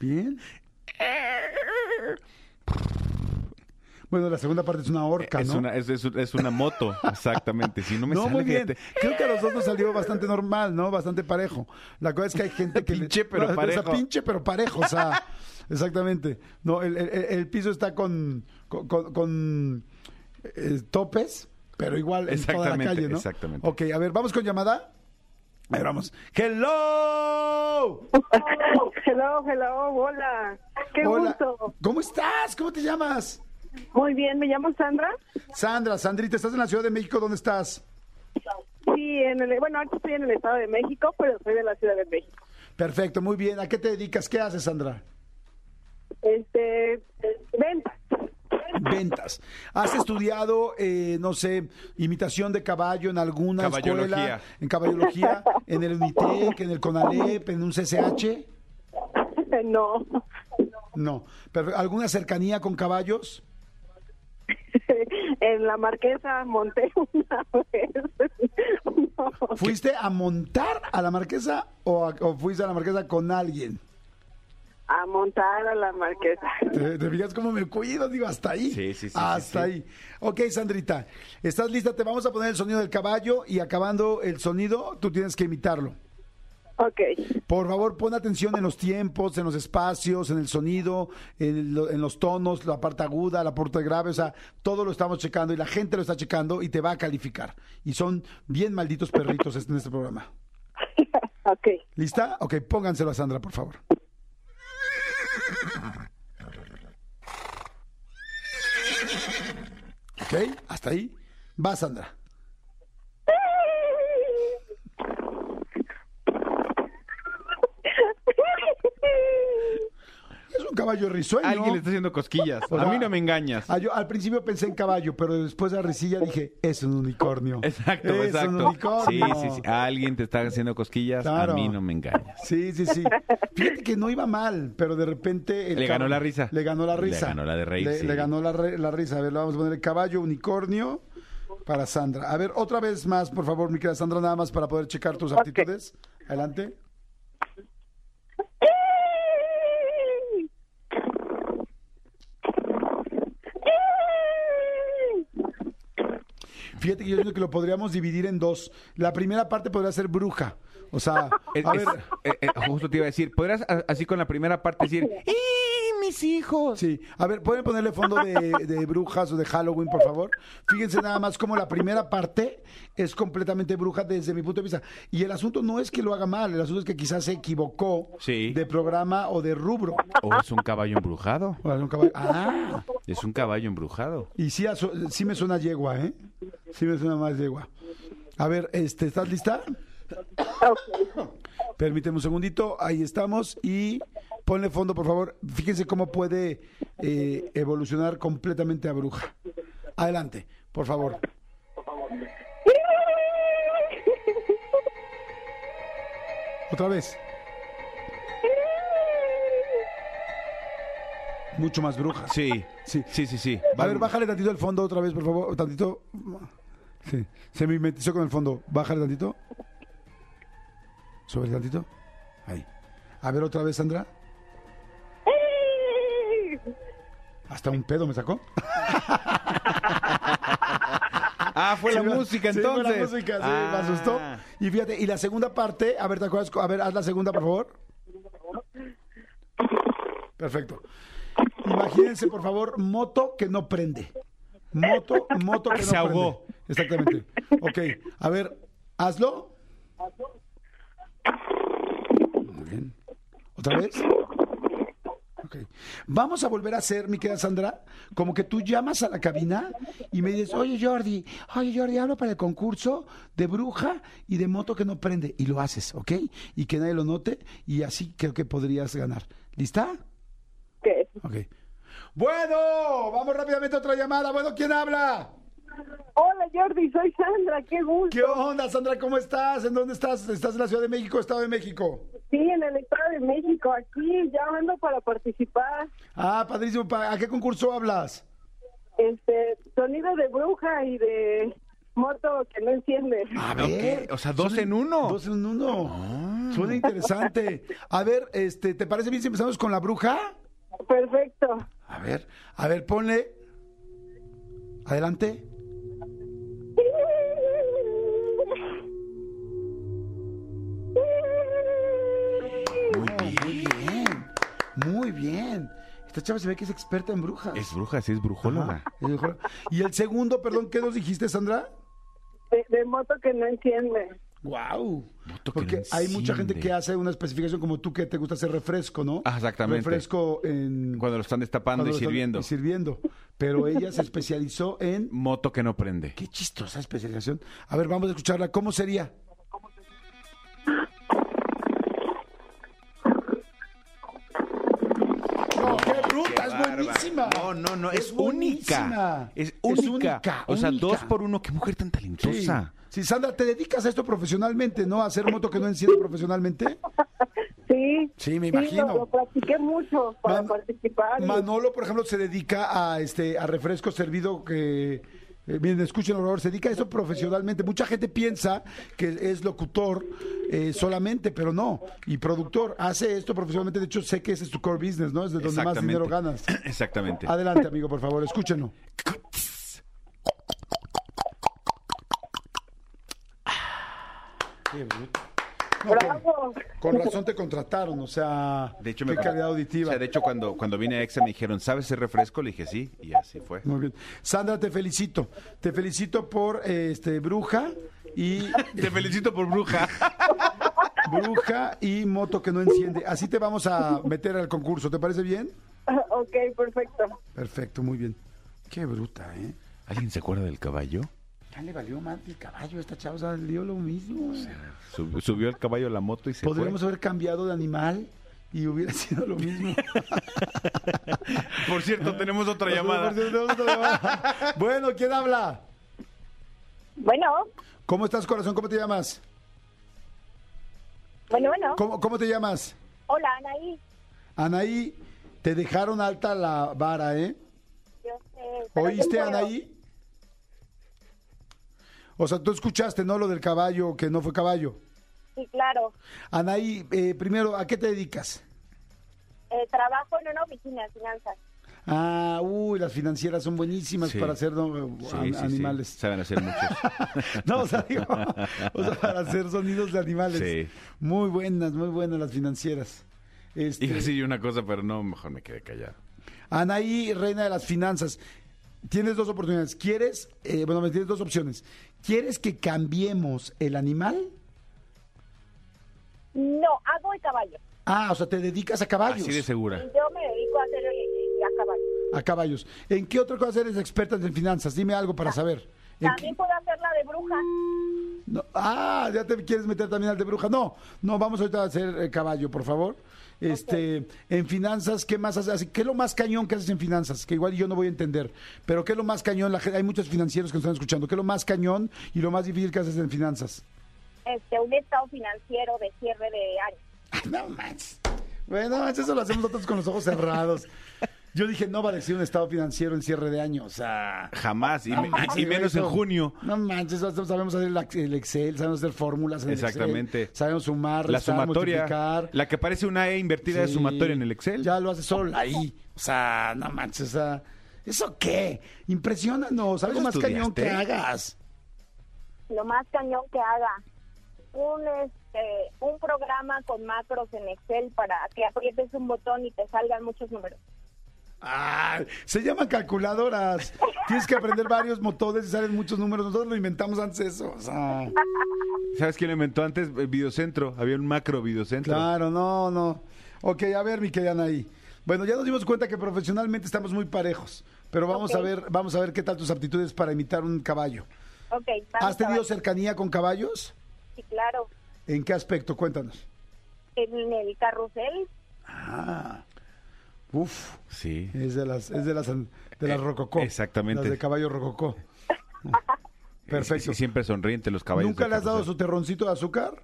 Speaker 1: Bien. [laughs] Bueno, la segunda parte es una horca,
Speaker 3: Es,
Speaker 1: ¿no?
Speaker 3: una, es, es- es una moto, [laughs] exactamente. Si no me
Speaker 1: no,
Speaker 3: sale,
Speaker 1: muy bien.
Speaker 3: fíjate.
Speaker 1: Creo que a los dos nos salió bastante normal, ¿no? Bastante parejo. La cosa es que hay gente [laughs] que...
Speaker 3: Pinche, pero [laughs]
Speaker 1: o sea,
Speaker 3: parejo.
Speaker 1: pinche, pero parejo, o sea... exactamente. No, el, el- el piso está con... con, con- con, eh, topes, pero igual en toda la calle, ¿no?
Speaker 3: exactamente.
Speaker 1: Ok, a ver, ¿vamos con llamada? A ver, vamos. ¡Hello!
Speaker 4: Hello, hello, hola. Qué
Speaker 1: Hola.
Speaker 4: gusto.
Speaker 1: ¿Cómo estás? ¿Cómo te llamas?
Speaker 4: Muy bien, me llamo Sandra.
Speaker 1: Sandra, Sandrita, ¿estás en la Ciudad de México? ¿Dónde estás?
Speaker 4: Sí, en el, bueno, ahorita estoy en el Estado de México, pero soy de la Ciudad de México.
Speaker 1: Perfecto, muy bien. ¿A qué te dedicas? ¿Qué haces, Sandra?
Speaker 4: Este, venta.
Speaker 1: Ventas. ¿Has estudiado, eh, no sé, imitación de caballo en alguna
Speaker 3: Caballología.
Speaker 1: escuela? En caballología, en el Unitec, en el CONALEP, en un CCH? [laughs]
Speaker 4: No,
Speaker 1: No. ¿Alguna cercanía con caballos? [laughs]
Speaker 4: en la Marquesa monté una vez. [laughs] No.
Speaker 1: ¿Fuiste a montar a la marquesa o, a- o fuiste a la marquesa con alguien?
Speaker 4: A montar a la Marquesa.
Speaker 1: ¿Te, te fijas cómo me cuido? Digo, hasta ahí.
Speaker 3: Sí, sí, sí,
Speaker 1: Hasta
Speaker 3: sí, sí.
Speaker 1: ahí. Ok, Sandrita, ¿estás lista? Te vamos a poner el sonido del caballo y acabando el sonido, tú tienes que imitarlo.
Speaker 4: Ok,
Speaker 1: Por favor, pon atención en los tiempos, en los espacios, en el sonido, en, lo- en los tonos, la parte aguda, la parte grave, o sea, todo lo estamos checando y la gente lo está checando y te va a calificar. Y son bien malditos perritos en este programa. [laughs]
Speaker 4: ok.
Speaker 1: ¿Lista? Ok, pónganselo a Sandra, por favor. Ok, hasta ahí. Va, Sandra. Un caballo risueño.
Speaker 3: Alguien le está haciendo cosquillas.
Speaker 1: O
Speaker 3: a mí no me engañas.
Speaker 1: Ah, yo al principio pensé en caballo, pero después de la risilla dije, es un unicornio.
Speaker 3: Exacto,
Speaker 1: es
Speaker 3: exacto.
Speaker 1: un unicornio.
Speaker 3: Sí, sí, sí. Alguien te está haciendo cosquillas.
Speaker 1: Claro.
Speaker 3: A mí no me engañas.
Speaker 1: Sí, sí, sí. Fíjate que no iba mal, pero de repente... el
Speaker 3: Le ganó la risa.
Speaker 1: Le ganó la
Speaker 3: Le
Speaker 1: risa.
Speaker 3: ganó la de reír,
Speaker 1: Le,
Speaker 3: sí.
Speaker 1: le ganó la, re- la risa. A ver, le vamos a poner el caballo unicornio para Sandra. A ver, otra vez más, por favor, mi querida Sandra, nada más para poder checar tus aptitudes. Adelante. Fíjate que yo creo que lo podríamos dividir en dos. La primera parte podría ser bruja. O sea, a
Speaker 3: es-
Speaker 1: ver,
Speaker 3: eh, eh, justo te iba a decir, podrías a- así con la primera parte decir, ¡y mis hijos.
Speaker 1: Sí, a ver, ¿pueden ponerle fondo de, de [laughs] brujas o de Halloween, por favor? Fíjense nada más como la primera parte es completamente bruja desde mi punto de vista. Y el asunto no es que lo haga mal, el asunto es que quizás se equivocó
Speaker 3: Sí.
Speaker 1: de programa o de rubro.
Speaker 3: O es un caballo embrujado.
Speaker 1: O algún caballo- Ah,
Speaker 3: Es un caballo embrujado.
Speaker 1: y sí, aso- sí me suena yegua, ¿eh? Sí me suena más yegua. A ver, este, ¿estás lista? Permíteme un segundito, ahí estamos y ponle fondo, por favor. Fíjense cómo puede eh, evolucionar completamente a bruja. Adelante, por favor. Otra vez. Mucho más bruja.
Speaker 3: Sí,
Speaker 1: Sí.
Speaker 3: sí, sí, sí.
Speaker 1: A ver, bájale tantito el fondo otra vez, por favor. Tantito. Sí, se mimetizó con el fondo. Bájale tantito. Sobre tantito. Ahí. A ver otra vez, Sandra. Hasta un pedo me sacó. [laughs]
Speaker 3: Ah, fue la
Speaker 1: Sí,
Speaker 3: música
Speaker 1: sí, fue
Speaker 3: entonces.
Speaker 1: la música, sí,
Speaker 3: Ah.
Speaker 1: me asustó. Y fíjate, y la segunda parte, a ver, ¿te acuerdas? A ver, haz la segunda, por favor. Perfecto. Imagínense, por favor, moto que no prende. Moto, moto que no
Speaker 3: Se ahogó.
Speaker 1: prende. Exactamente. Ok, a ver, hazlo. Muy bien. ¿Otra vez? Vamos a volver a hacer, mi querida Sandra, como que tú llamas a la cabina y me dices, oye Jordi, oye Jordi, hablo para el concurso de bruja y de moto que no prende. Y lo haces, ¿ok? Y que nadie lo note y así creo que podrías ganar. ¿Lista?
Speaker 4: ¿Qué?
Speaker 1: Ok. Bueno, vamos rápidamente a otra llamada. Bueno, ¿quién habla?
Speaker 4: Hola Jordi, soy Sandra, qué gusto.
Speaker 1: ¿Qué onda, Sandra? ¿Cómo estás? ¿En dónde estás? ¿Estás en la Ciudad de México, Estado de México?
Speaker 4: Sí, en el Estado de México, aquí llamando para participar.
Speaker 1: Ah, padrísimo. Pa- ¿A qué concurso hablas?
Speaker 4: Este, sonido de bruja y de moto que no enciende.
Speaker 1: A
Speaker 3: Ok, o sea, dos en uno.
Speaker 1: Dos en uno. Suena interesante. A ver, este, ¿te parece bien si empezamos con la bruja?
Speaker 4: Perfecto.
Speaker 1: A ver, a ver, ponle. Adelante. Muy bien. Esta chava se ve que es experta en brujas.
Speaker 3: Es bruja, sí, es brujóloga.
Speaker 1: Ajá. Y el segundo, perdón, ¿qué nos dijiste, Sandra?
Speaker 4: De, de moto que no enciende.
Speaker 1: Wow.
Speaker 3: Moto que
Speaker 1: Porque
Speaker 3: no
Speaker 1: hay mucha gente que hace una especificación como tú que te gusta hacer refresco, ¿no?
Speaker 3: Ah, exactamente.
Speaker 1: Refresco en
Speaker 3: Cuando lo están destapando
Speaker 1: cuando
Speaker 3: y
Speaker 1: están-
Speaker 3: sirviendo.
Speaker 1: y sirviendo. Pero ella se especializó en
Speaker 3: Moto que no prende.
Speaker 1: qué chistosa especialización. A ver, vamos a escucharla. ¿Cómo sería? Buenísima.
Speaker 3: No, no, no, es, única. Es
Speaker 1: Es
Speaker 3: única. O sea,
Speaker 1: única.
Speaker 3: dos por uno. Qué mujer tan talentosa.
Speaker 1: Sí, Sandra, ¿te dedicas a esto profesionalmente, no? ¿A hacer moto que no enciende profesionalmente? [laughs]
Speaker 4: Sí.
Speaker 1: Sí, me
Speaker 4: Sí,
Speaker 1: imagino.
Speaker 4: lo, lo practiqué mucho para
Speaker 1: Man-
Speaker 4: participar.
Speaker 1: Manolo, por ejemplo, se dedica a este a refresco servido que eh, miren, escuchen por favor, se dedica a eso profesionalmente. Mucha gente piensa que es locutor eh, solamente, pero no. Y productor, hace esto profesionalmente. De hecho, sé que ese es tu core business, ¿no? Es de donde más dinero ganas. [clears throat]
Speaker 3: Exactamente.
Speaker 1: Adelante, amigo, por favor, escúchenlo. Qué bruto. No,
Speaker 4: Bravo.
Speaker 1: con razón te contrataron, o sea,
Speaker 3: De hecho,
Speaker 1: qué
Speaker 3: me,
Speaker 1: calidad
Speaker 3: O
Speaker 1: auditiva.
Speaker 3: sea, de hecho, cuando, cuando vine a Exa me dijeron, ¿sabes ese refresco? Le dije, sí, y así fue.
Speaker 1: Muy bien. Sandra, te felicito. Te felicito por este bruja y [laughs]
Speaker 3: Te felicito por bruja. [laughs]
Speaker 1: bruja y moto que no enciende. Así te vamos a meter al concurso. ¿Te parece bien?
Speaker 4: ok, perfecto.
Speaker 1: Perfecto, muy bien. Qué bruta, ¿eh?
Speaker 3: ¿Alguien se acuerda del caballo?
Speaker 1: Le valió más el caballo. Esta chava salió lo mismo.
Speaker 3: Sub- subió el caballo a la moto y se
Speaker 1: Podríamos
Speaker 3: fue.
Speaker 1: haber cambiado de animal y hubiera [laughs] sido lo mismo.
Speaker 3: Por cierto, tenemos otra llamada. [laughs]
Speaker 1: bueno, ¿quién habla?
Speaker 4: Bueno,
Speaker 1: ¿Cómo estás, corazón? ¿Cómo te llamas?
Speaker 4: bueno, bueno.
Speaker 1: ¿Cómo, cómo te llamas?
Speaker 4: Hola, Anaí.
Speaker 1: Anaí, te dejaron alta la vara, ¿eh?
Speaker 4: Yo sé.
Speaker 1: ¿Oíste. Anaí? O sea, tú escuchaste, ¿no? Lo del caballo, que no fue caballo.
Speaker 4: Sí, claro.
Speaker 1: Anaí, eh, primero, ¿a qué te dedicas?
Speaker 4: Eh, trabajo en una oficina de finanzas.
Speaker 1: Ah, uy, las financieras son buenísimas
Speaker 3: Sí.
Speaker 1: para hacer ¿no?
Speaker 3: Sí,
Speaker 1: an-
Speaker 3: sí, sí.
Speaker 1: animales.
Speaker 3: Saben hacer muchos. [laughs]
Speaker 1: No, o sea, digo, o sea, para hacer sonidos de animales.
Speaker 3: Sí.
Speaker 1: Muy buenas, muy buenas las financieras. Este,
Speaker 3: Iba a decir una cosa, pero no, mejor me quedé callado.
Speaker 1: Anaí, reina de las finanzas. Tienes dos oportunidades. ¿Quieres, eh, bueno, me tienes dos opciones. ¿Quieres que cambiemos el animal?
Speaker 5: No, hago de caballo.
Speaker 1: Ah, o sea, te dedicas a caballos.
Speaker 3: Así de segura.
Speaker 5: Yo me dedico a hacer a caballo.
Speaker 1: A caballos. ¿En qué otra cosa eres experta en finanzas? Dime algo para saber. ¿En
Speaker 5: También puedo hacer la de bruja.
Speaker 1: no- ah, ya te quieres meter también al de bruja. No, no, vamos ahorita a hacer eh, caballo, por favor. Este, en finanzas, ¿qué más haces? ¿Qué es lo más cañón que haces en finanzas? Que igual yo no voy a entender. Pero ¿qué es lo más cañón? La hay muchos financieros que nos están escuchando. ¿Qué es lo más cañón y lo más difícil que haces en finanzas?
Speaker 5: Este, un estado financiero de cierre de año.
Speaker 1: No manches. Bueno, eso lo hacemos nosotros con los ojos cerrados. [laughs] Yo dije, no va a decir un estado financiero en cierre de año. O sea.
Speaker 3: Jamás, y,
Speaker 1: no
Speaker 3: me-
Speaker 1: manches,
Speaker 3: y menos en junio.
Speaker 1: No manches, sabemos hacer el, el Excel, sabemos hacer fórmulas en el
Speaker 3: Exactamente.
Speaker 1: Excel, sabemos sumar,
Speaker 3: La
Speaker 1: restar,
Speaker 3: sumatoria,
Speaker 1: multiplicar.
Speaker 3: la que parece una E invertida de
Speaker 1: Sí.
Speaker 3: sumatoria en el Excel.
Speaker 1: Ya lo haces solo ahí. O sea, no manches, o sea, ¿eso qué? Impresionanos, algo
Speaker 3: ¿Eso
Speaker 1: más cañón que hagas.
Speaker 5: Lo más cañón que haga. Un, este, un programa con macros en Excel para que aprietes un botón y te salgan muchos números.
Speaker 1: Ah, se llaman calculadoras. Tienes que aprender varios motores y salen muchos números. Nosotros lo inventamos antes eso. O sea,
Speaker 3: ¿Sabes quién lo inventó antes? El Videocentro. Había un macro Videocentro.
Speaker 1: claro, no, no. Ok, a ver, mi querida Anaí. Bueno, ya nos dimos cuenta que profesionalmente estamos muy parejos, pero vamos a ver, vamos a ver qué tal tus aptitudes para imitar un caballo.
Speaker 5: Ok, vamos
Speaker 1: ¿Has tenido
Speaker 5: caballo.
Speaker 1: cercanía con caballos?
Speaker 5: Sí, claro.
Speaker 1: ¿En qué aspecto? Cuéntanos.
Speaker 5: En el carrusel,
Speaker 1: Ah, uf,
Speaker 3: Sí.
Speaker 1: es de las, es de las, de las
Speaker 3: Eh,
Speaker 1: rococó.
Speaker 3: exactamente.
Speaker 1: Las de caballo rococó. [laughs] Perfecto.
Speaker 3: Sí, siempre sonriente los caballos.
Speaker 1: ¿Nunca
Speaker 3: de
Speaker 1: le has dado su terroncito de azúcar?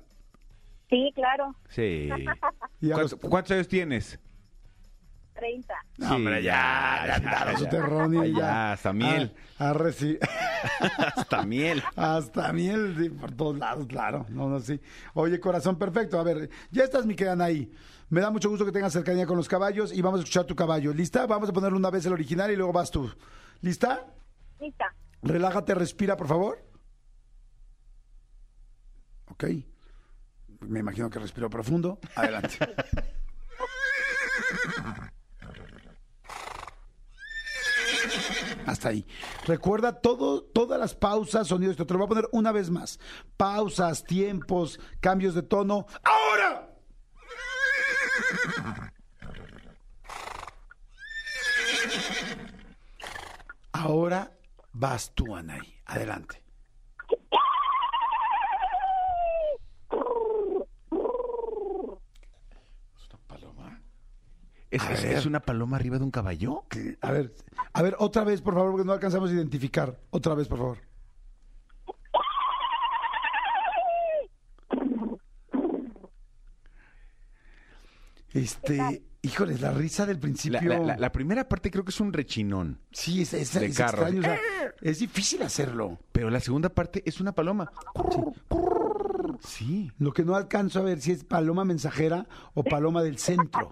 Speaker 5: sí, claro.
Speaker 3: Sí. [laughs]
Speaker 1: Y a
Speaker 3: ¿Cuántos,
Speaker 1: los-
Speaker 3: cuántos años tienes?
Speaker 5: 30.
Speaker 1: No,
Speaker 3: Sí,
Speaker 1: hombre, ya,
Speaker 3: ya, ya,
Speaker 1: dado su
Speaker 3: ya.
Speaker 1: terrón y
Speaker 3: Ya,
Speaker 1: ya.
Speaker 3: hasta miel.
Speaker 1: Ah, arre, sí. [laughs]
Speaker 3: Hasta miel.
Speaker 1: Hasta miel, sí, por todos lados, claro. No, no, sí. Oye, corazón, perfecto. A ver, ya estás, mi querida ahí. Me da mucho gusto que tengas cercanía con los caballos y vamos a escuchar tu caballo. ¿Lista? Vamos a ponerle una vez el original y luego vas tú. ¿Lista?
Speaker 5: Lista.
Speaker 1: Relájate, respira, por favor. Ok. Me imagino que respiró profundo. Adelante. [laughs] Hasta ahí. Recuerda todo, todas las pausas, sonidos. Te lo voy a poner una vez más. Pausas, tiempos, cambios de tono. ¡Ahora! [laughs] Ahora vas tú, Anaí. Adelante. paloma?
Speaker 3: ¿Es, una paloma arriba de un caballo?
Speaker 1: A ver, a ver, otra vez, por favor, porque no alcanzamos a identificar. Otra vez, por favor. Este, híjoles, la risa del
Speaker 3: La,
Speaker 1: principio.
Speaker 3: la- la- la primera parte creo que es un rechinón,
Speaker 1: sí, es, es-
Speaker 3: de
Speaker 1: es
Speaker 3: carro.
Speaker 1: extraño. o sea, es difícil hacerlo.
Speaker 3: pero la segunda parte es una paloma. Sí,
Speaker 1: Lo que no alcanzo a ver si es paloma mensajera o paloma del centro.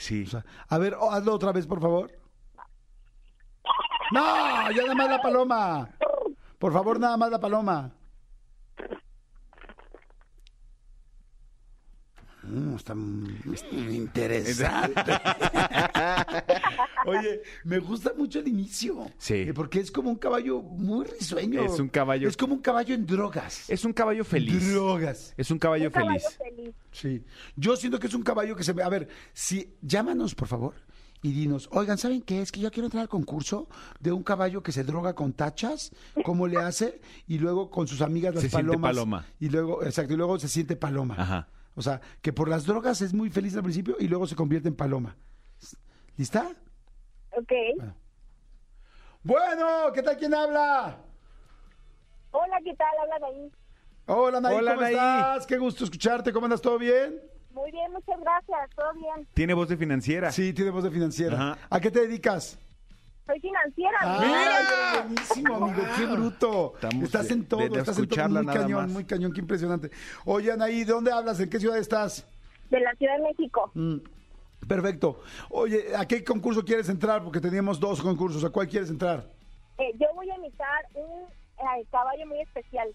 Speaker 3: Sí.
Speaker 1: A ver, oh, hazlo otra vez, por favor. No, ya nada más la paloma. Por favor, nada más la paloma. Mm, está muy interesante. [laughs] Oye, me gusta mucho el inicio.
Speaker 3: Sí.
Speaker 1: Eh, Porque es como un caballo muy risueño.
Speaker 3: Es un caballo-
Speaker 1: Es como un caballo en drogas.
Speaker 3: Es un caballo feliz.
Speaker 1: Drogas.
Speaker 3: Es un caballo
Speaker 5: Un caballo
Speaker 3: feliz.
Speaker 5: feliz.
Speaker 1: Sí. Yo siento que es un caballo que se ve. A ver, si llámanos, por favor, y dinos, oigan, ¿saben qué? Es que yo quiero entrar al concurso de un caballo que se droga con tachas, ¿cómo le hace? Y luego con sus amigas las
Speaker 3: Se siente
Speaker 1: palomas.
Speaker 3: paloma.
Speaker 1: Y luego, exacto, y luego se siente paloma.
Speaker 3: Ajá.
Speaker 1: O sea, que por las drogas es muy feliz al principio y luego se convierte en paloma. ¿Lista?
Speaker 5: Ok.
Speaker 1: Bueno, ¿qué tal? ¿Quién habla?
Speaker 5: Hola, ¿qué tal? Hablan ahí.
Speaker 1: Hola,
Speaker 3: Hola,
Speaker 1: ¿cómo estás? Qué gusto escucharte. ¿Cómo andas? ¿Todo bien?
Speaker 5: Muy bien, muchas gracias. ¿Todo bien?
Speaker 3: Tiene voz de financiera.
Speaker 1: Sí, tiene voz de financiera.
Speaker 3: Ajá.
Speaker 1: ¿A qué te dedicas?
Speaker 5: Soy financiera.
Speaker 1: ¡Ah, buenísimo, amigo! ¡Qué bruto!
Speaker 3: Estamos
Speaker 1: estás en todo,
Speaker 3: de- de
Speaker 1: estás en todo. Muy cañón,
Speaker 3: más.
Speaker 1: muy cañón, qué impresionante. Oye, Anaí, ¿de dónde hablas? ¿En qué ciudad estás?
Speaker 5: De la Ciudad de México.
Speaker 1: Mm, perfecto. Oye, ¿a qué concurso quieres entrar? Porque teníamos dos concursos. ¿A cuál quieres entrar?
Speaker 5: Eh, yo voy a imitar un eh, caballo muy especial.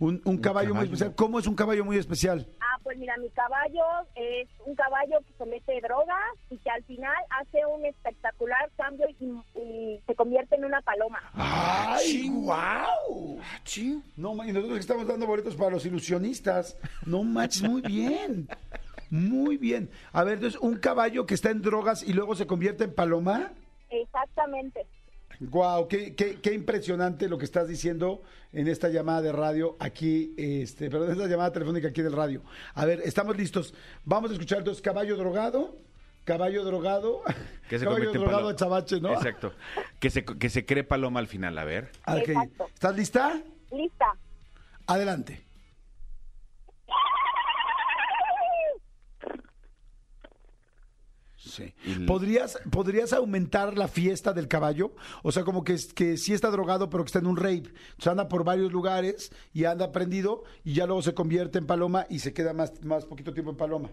Speaker 1: Un, un caballo muy especial. ¿Cómo es un caballo muy especial?
Speaker 5: Ah, pues mira, mi caballo es un caballo que se mete drogas y que al final hace un espectacular cambio y, y se convierte en una paloma.
Speaker 1: ¡Ay, wow! No, y nosotros que estamos dando boletos para los ilusionistas. No manches, muy bien. Muy bien. A ver, entonces, un caballo que está en drogas y luego se convierte en paloma.
Speaker 5: Exactamente.
Speaker 1: Guau, qué, qué, qué impresionante lo que estás diciendo en esta llamada de radio aquí, este, perdón, en esta llamada telefónica aquí del radio. A ver, estamos listos. Vamos a escuchar entonces caballo drogado, caballo drogado, [laughs]
Speaker 3: Que se
Speaker 1: caballo drogado
Speaker 3: paloma.
Speaker 1: a Chabache, ¿no?
Speaker 3: Exacto. Que se, que se cree paloma al final, a ver.
Speaker 1: Ah, ok.
Speaker 5: Exacto.
Speaker 1: ¿Estás lista?
Speaker 5: Lista.
Speaker 1: Adelante. Sí. ¿Podrías, ¿Podrías aumentar la fiesta del caballo? O sea, como que, que sí está drogado, pero que está en un rave. O sea, anda por varios lugares y anda prendido y ya luego se convierte en paloma y se queda más, más poquito tiempo en paloma.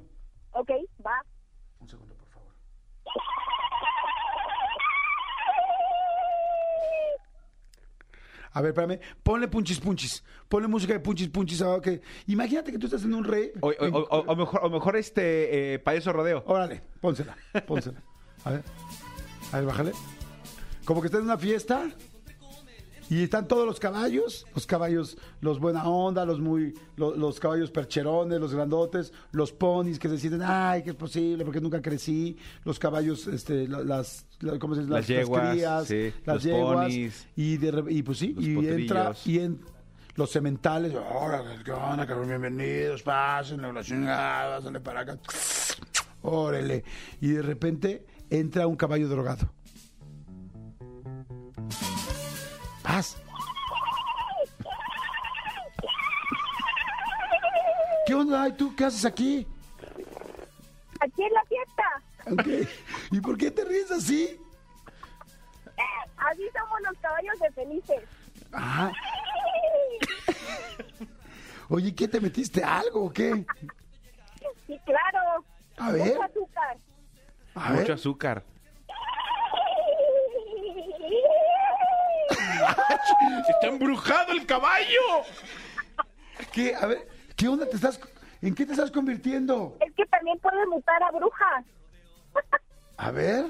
Speaker 5: Ok, va.
Speaker 1: Un segundo, por favor. [laughs] A ver, espérame. Ponle punchis punchis. Ponle música de punchis punchis. ah, ok. Imagínate que tú estás en un rave.
Speaker 3: O, o- o- o mejor, o mejor este eh, payaso rodeo.
Speaker 1: Órale, pónsela, pónsela. A ver, a ver, bájale. Como que está en una fiesta y están todos los caballos, los caballos, los buena onda, los muy, lo- los, caballos percherones, los grandotes, los ponis que se sienten, ay, que es posible porque nunca crecí, los caballos, este, la- las, la- ¿cómo se dice?
Speaker 3: Las yeguas,
Speaker 1: crías,
Speaker 3: sí,
Speaker 1: las
Speaker 3: los
Speaker 1: yeguas,
Speaker 3: ponis.
Speaker 1: y, de, y pues sí,
Speaker 3: Los
Speaker 1: y entra,
Speaker 3: potrillos.
Speaker 1: y en los sementales, ahora, ¿qué onda, cabrón? Bienvenidos, pasen, la chingada, para acá. Órale. Y de repente entra un caballo drogado. ¿Qué onda? Ay, ¿Tú qué haces aquí?
Speaker 5: Aquí en la fiesta.
Speaker 1: ¿Y por qué te ríes así?
Speaker 5: Así somos los caballos de felices.
Speaker 1: Ah. Oye, ¿qué te metiste algo o qué?
Speaker 5: Sí, claro.
Speaker 1: A ver.
Speaker 5: Mucho azúcar.
Speaker 1: A
Speaker 3: Mucho
Speaker 1: ver.
Speaker 3: azúcar. ¡Está embrujado el caballo!
Speaker 1: ¿Qué? A ver, ¿qué onda te estás ¿En qué te estás convirtiendo?
Speaker 5: Es que también puede mutar a bruja.
Speaker 1: A ver.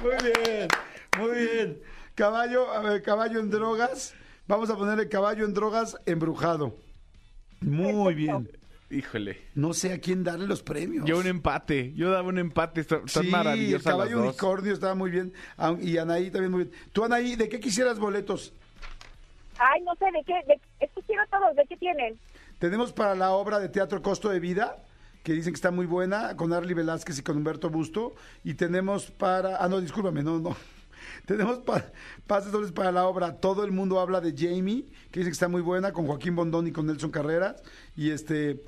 Speaker 1: Muy bien, muy bien. Caballo, a ver, caballo en drogas. Vamos a ponerle caballo en drogas embrujado. Muy bien.
Speaker 3: Híjole.
Speaker 1: No sé a quién darle los premios.
Speaker 3: Yo un empate. Yo daba un empate. Están
Speaker 1: Sí, el
Speaker 3: maravillosas las
Speaker 1: caballo
Speaker 3: dos.
Speaker 1: unicornio estaba muy bien. Y Anaí también muy bien. Tú, Anaí, ¿de qué quisieras boletos?
Speaker 5: Ay, no sé de qué. De, es que quiero todos. ¿De qué tienen?
Speaker 1: Tenemos para la obra de teatro Costo de Vida, que dicen que está muy buena, con Arly Velázquez y con Humberto Busto. Y tenemos para. Ah, no, discúlpame, no, no. [laughs] Tenemos pa- pases dobles para la obra Todo el mundo habla de Jamie, que dice que está muy buena, con Joaquín Bondón y con Nelson Carreras. Y este.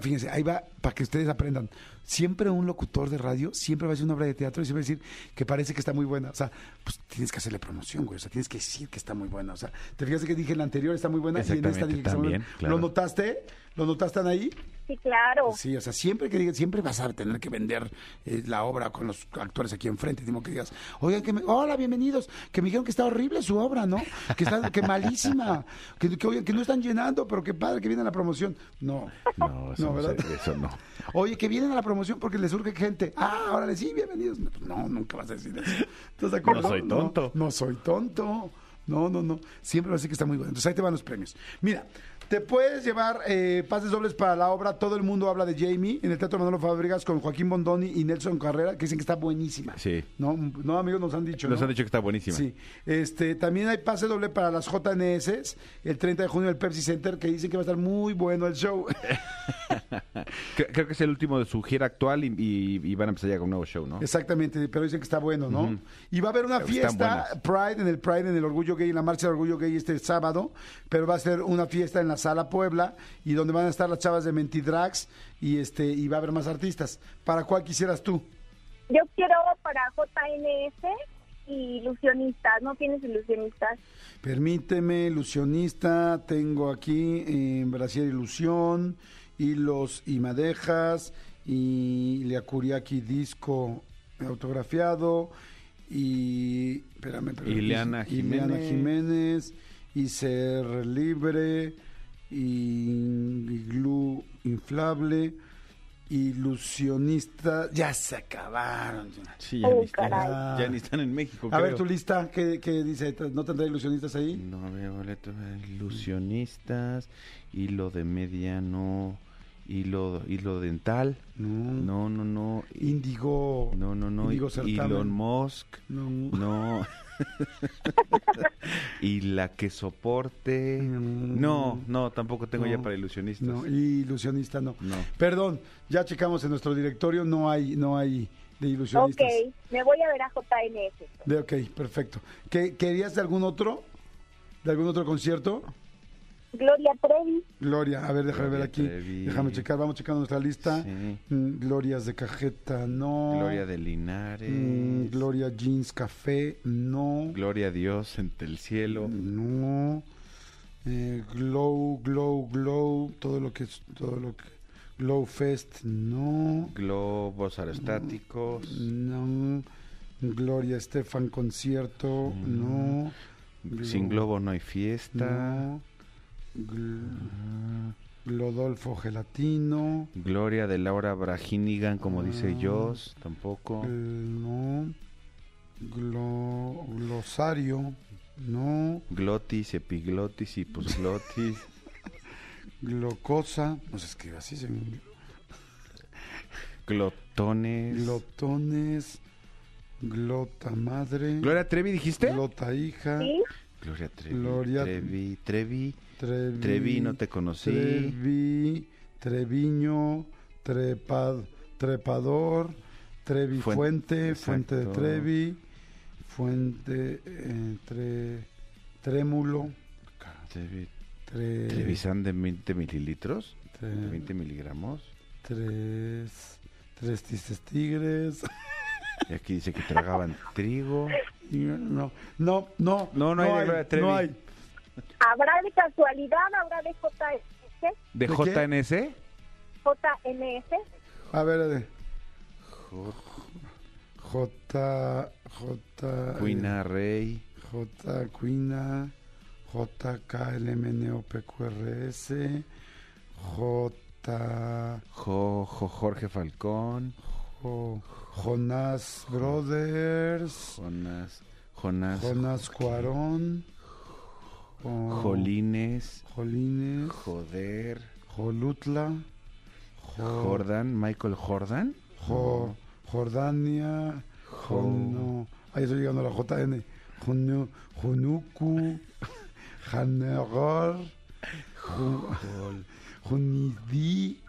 Speaker 1: Fíjense, ahí va para que ustedes aprendan. Siempre un locutor de radio siempre va a decir una obra de teatro y siempre va a decir que parece que está muy buena. O sea, pues tienes que hacerle promoción, güey. O sea, tienes que decir que está muy buena. O sea, te fijaste que dije en la anterior está muy buena y en esta dije que está muy
Speaker 3: también,
Speaker 1: buena.
Speaker 3: claro.
Speaker 1: ¿Lo notaste? ¿Lo notaste ahí?
Speaker 5: Sí, claro.
Speaker 1: Sí, o sea, siempre que digas, siempre vas a tener que vender eh, la obra con los actores aquí enfrente. Digo que digas, oigan, que me, hola, bienvenidos, que me dijeron que está horrible su obra, ¿no? Que está, que malísima, que, que, oigan, que no están llenando, pero que padre que viene a la promoción. No,
Speaker 3: No, eso no,
Speaker 1: ¿verdad?
Speaker 3: se- eso no.
Speaker 1: Oye, que vienen a la promoción porque les surge gente. Ah, órale, sí, bienvenidos. No, no, nunca vas a decir eso. ¿Estás de acuerdo?
Speaker 3: No soy tonto.
Speaker 1: No, soy tonto. No, no, no. Siempre va a decir que está muy bueno. Entonces ahí te van los premios. Mira, te puedes llevar eh, pases dobles para la obra Todo el mundo habla de Jamie en el Teatro Manolo Fábregas con Joaquín Bondoni y Nelson Carrera, que dicen que está buenísima.
Speaker 3: Sí.
Speaker 1: No, no amigos, nos han dicho.
Speaker 3: Nos
Speaker 1: ¿no?
Speaker 3: han dicho que está buenísima.
Speaker 1: Sí. Este, también hay pase doble para las JNS el 30 de junio del Pepsi Center, que dicen que va a estar muy bueno el show. [laughs]
Speaker 3: Creo, que es el último de su gira actual y, y- y van a empezar ya con un nuevo show, ¿no?
Speaker 1: Exactamente, pero dicen que está bueno, ¿no? Y va a haber una
Speaker 3: Pero
Speaker 1: fiesta. Pride, en el Pride, en el Orgullo Gay, en la Marcha del Orgullo Gay este sábado, pero va a ser una fiesta en la Sala Puebla y donde van a estar las chavas de Mentidrags y este y va a haber más artistas. ¿Para cuál quisieras tú?
Speaker 5: Yo quiero para JNS y ilusionistas. ¿No tienes ilusionistas?
Speaker 1: Permíteme, ilusionista, tengo aquí en Brasil Ilusión, Hilos y Madejas, y Leacuriaki Disco autografiado, y espérame, espérame,
Speaker 3: Ileana. Jiménez
Speaker 1: y Ser Libre y Glú Inflable ilusionista ya se acabaron
Speaker 3: Sí, ya,
Speaker 5: Oh,
Speaker 3: ni están,
Speaker 5: caray.
Speaker 3: ya ni están en México.
Speaker 1: a ver tu lista ¿qué, qué dice no tendrá ilusionistas ahí
Speaker 3: No, a ver, boleto, ilusionistas, hilo de mediano, hilo, hilo dental.
Speaker 1: no
Speaker 3: No, no, no.
Speaker 1: Índigo
Speaker 3: No, no, no.
Speaker 1: Índigo Certamen.
Speaker 3: Elon Musk.
Speaker 1: no,
Speaker 3: No. [laughs] [laughs] y la que soporte.
Speaker 1: Mm.
Speaker 3: No, no, tampoco tengo
Speaker 1: No.
Speaker 3: ya para ilusionistas.
Speaker 1: no ilusionista no
Speaker 3: No.
Speaker 1: perdón ya checamos en nuestro directorio no hay no hay de ilusionistas
Speaker 5: Ok, me voy a ver a JNS.
Speaker 1: De, ok, perfecto. ¿Qué, ¿Querías de algún otro? ¿De algún otro concierto?
Speaker 5: Gloria Trevi.
Speaker 1: Gloria, a ver, déjame
Speaker 3: Gloria
Speaker 1: ver aquí.
Speaker 3: Trevi.
Speaker 1: Déjame checar, vamos checando nuestra lista.
Speaker 3: Sí.
Speaker 1: Mm, Glorias de cajeta, no.
Speaker 3: Gloria de Linares.
Speaker 1: Mm, Gloria Jeans Café, no.
Speaker 3: Gloria a Dios entre el cielo.
Speaker 1: No. Eh, glow, Glow, Glow, todo lo que es, todo lo que. Glow Fest, no.
Speaker 3: Globos aerostáticos.
Speaker 1: No. Gloria Estefan Concierto, no.
Speaker 3: Sin globo no hay fiesta.
Speaker 1: No. Gl- Glodolfo Gelatino.
Speaker 3: Gloria de Laura Braginigan, como dice
Speaker 1: Ah.
Speaker 3: Joss, tampoco.
Speaker 1: Gl- No. Glo- glosario. No.
Speaker 3: Glotis, epiglotis y posglotis. [laughs]
Speaker 1: Glocosa. No se escribe así. Se...
Speaker 3: Glotones.
Speaker 1: Glotones. Glota madre.
Speaker 3: Gloria Trevi, dijiste?
Speaker 1: Glota hija.
Speaker 5: ¿Sí?
Speaker 3: Gloria Trevi.
Speaker 1: Gloria-
Speaker 3: Trevi, Trevi.
Speaker 1: Trevi,
Speaker 3: Trevi, no te conocí.
Speaker 1: Trevi, Treviño, trepad, Trepador, Trevi
Speaker 3: Fuen-
Speaker 1: Fuente, Fuente de. Trevi, Fuente, eh, tre- Trémulo,
Speaker 3: Trevi.
Speaker 1: tre-
Speaker 3: Trevisan de 20 mililitros.
Speaker 1: tre-
Speaker 3: De 20 miligramos.
Speaker 1: tres, tres tigres. [laughs]
Speaker 3: Y aquí dice que tragaban trigo.
Speaker 1: Y No, no, no,
Speaker 3: No, no hay de Trevi.
Speaker 1: no hay.
Speaker 5: ¿Habrá de casualidad? ¿Habrá de JNS?
Speaker 3: ¿De
Speaker 1: ¿De?
Speaker 3: JNS?
Speaker 5: JNS.
Speaker 1: A ver, de
Speaker 3: J-
Speaker 1: J, J,
Speaker 3: Cuina Rey.
Speaker 1: J Cuina, JKLMNOPQRS, J,
Speaker 3: Jo, Jo- Jorge Falcón.
Speaker 1: Jo- Jonás Brothers,
Speaker 3: Jonas. Jonas.
Speaker 1: Jonás Cuarón, Jo-
Speaker 3: Jolines.
Speaker 1: Jolines,
Speaker 3: Joder.
Speaker 1: Jolutla, Jo-
Speaker 3: Jordan. Michael Jordan.
Speaker 1: Jo- Jordania, Jono, ahí estoy llegando a la JN, Jonu- Jonuku, [laughs] Ju- Junidi,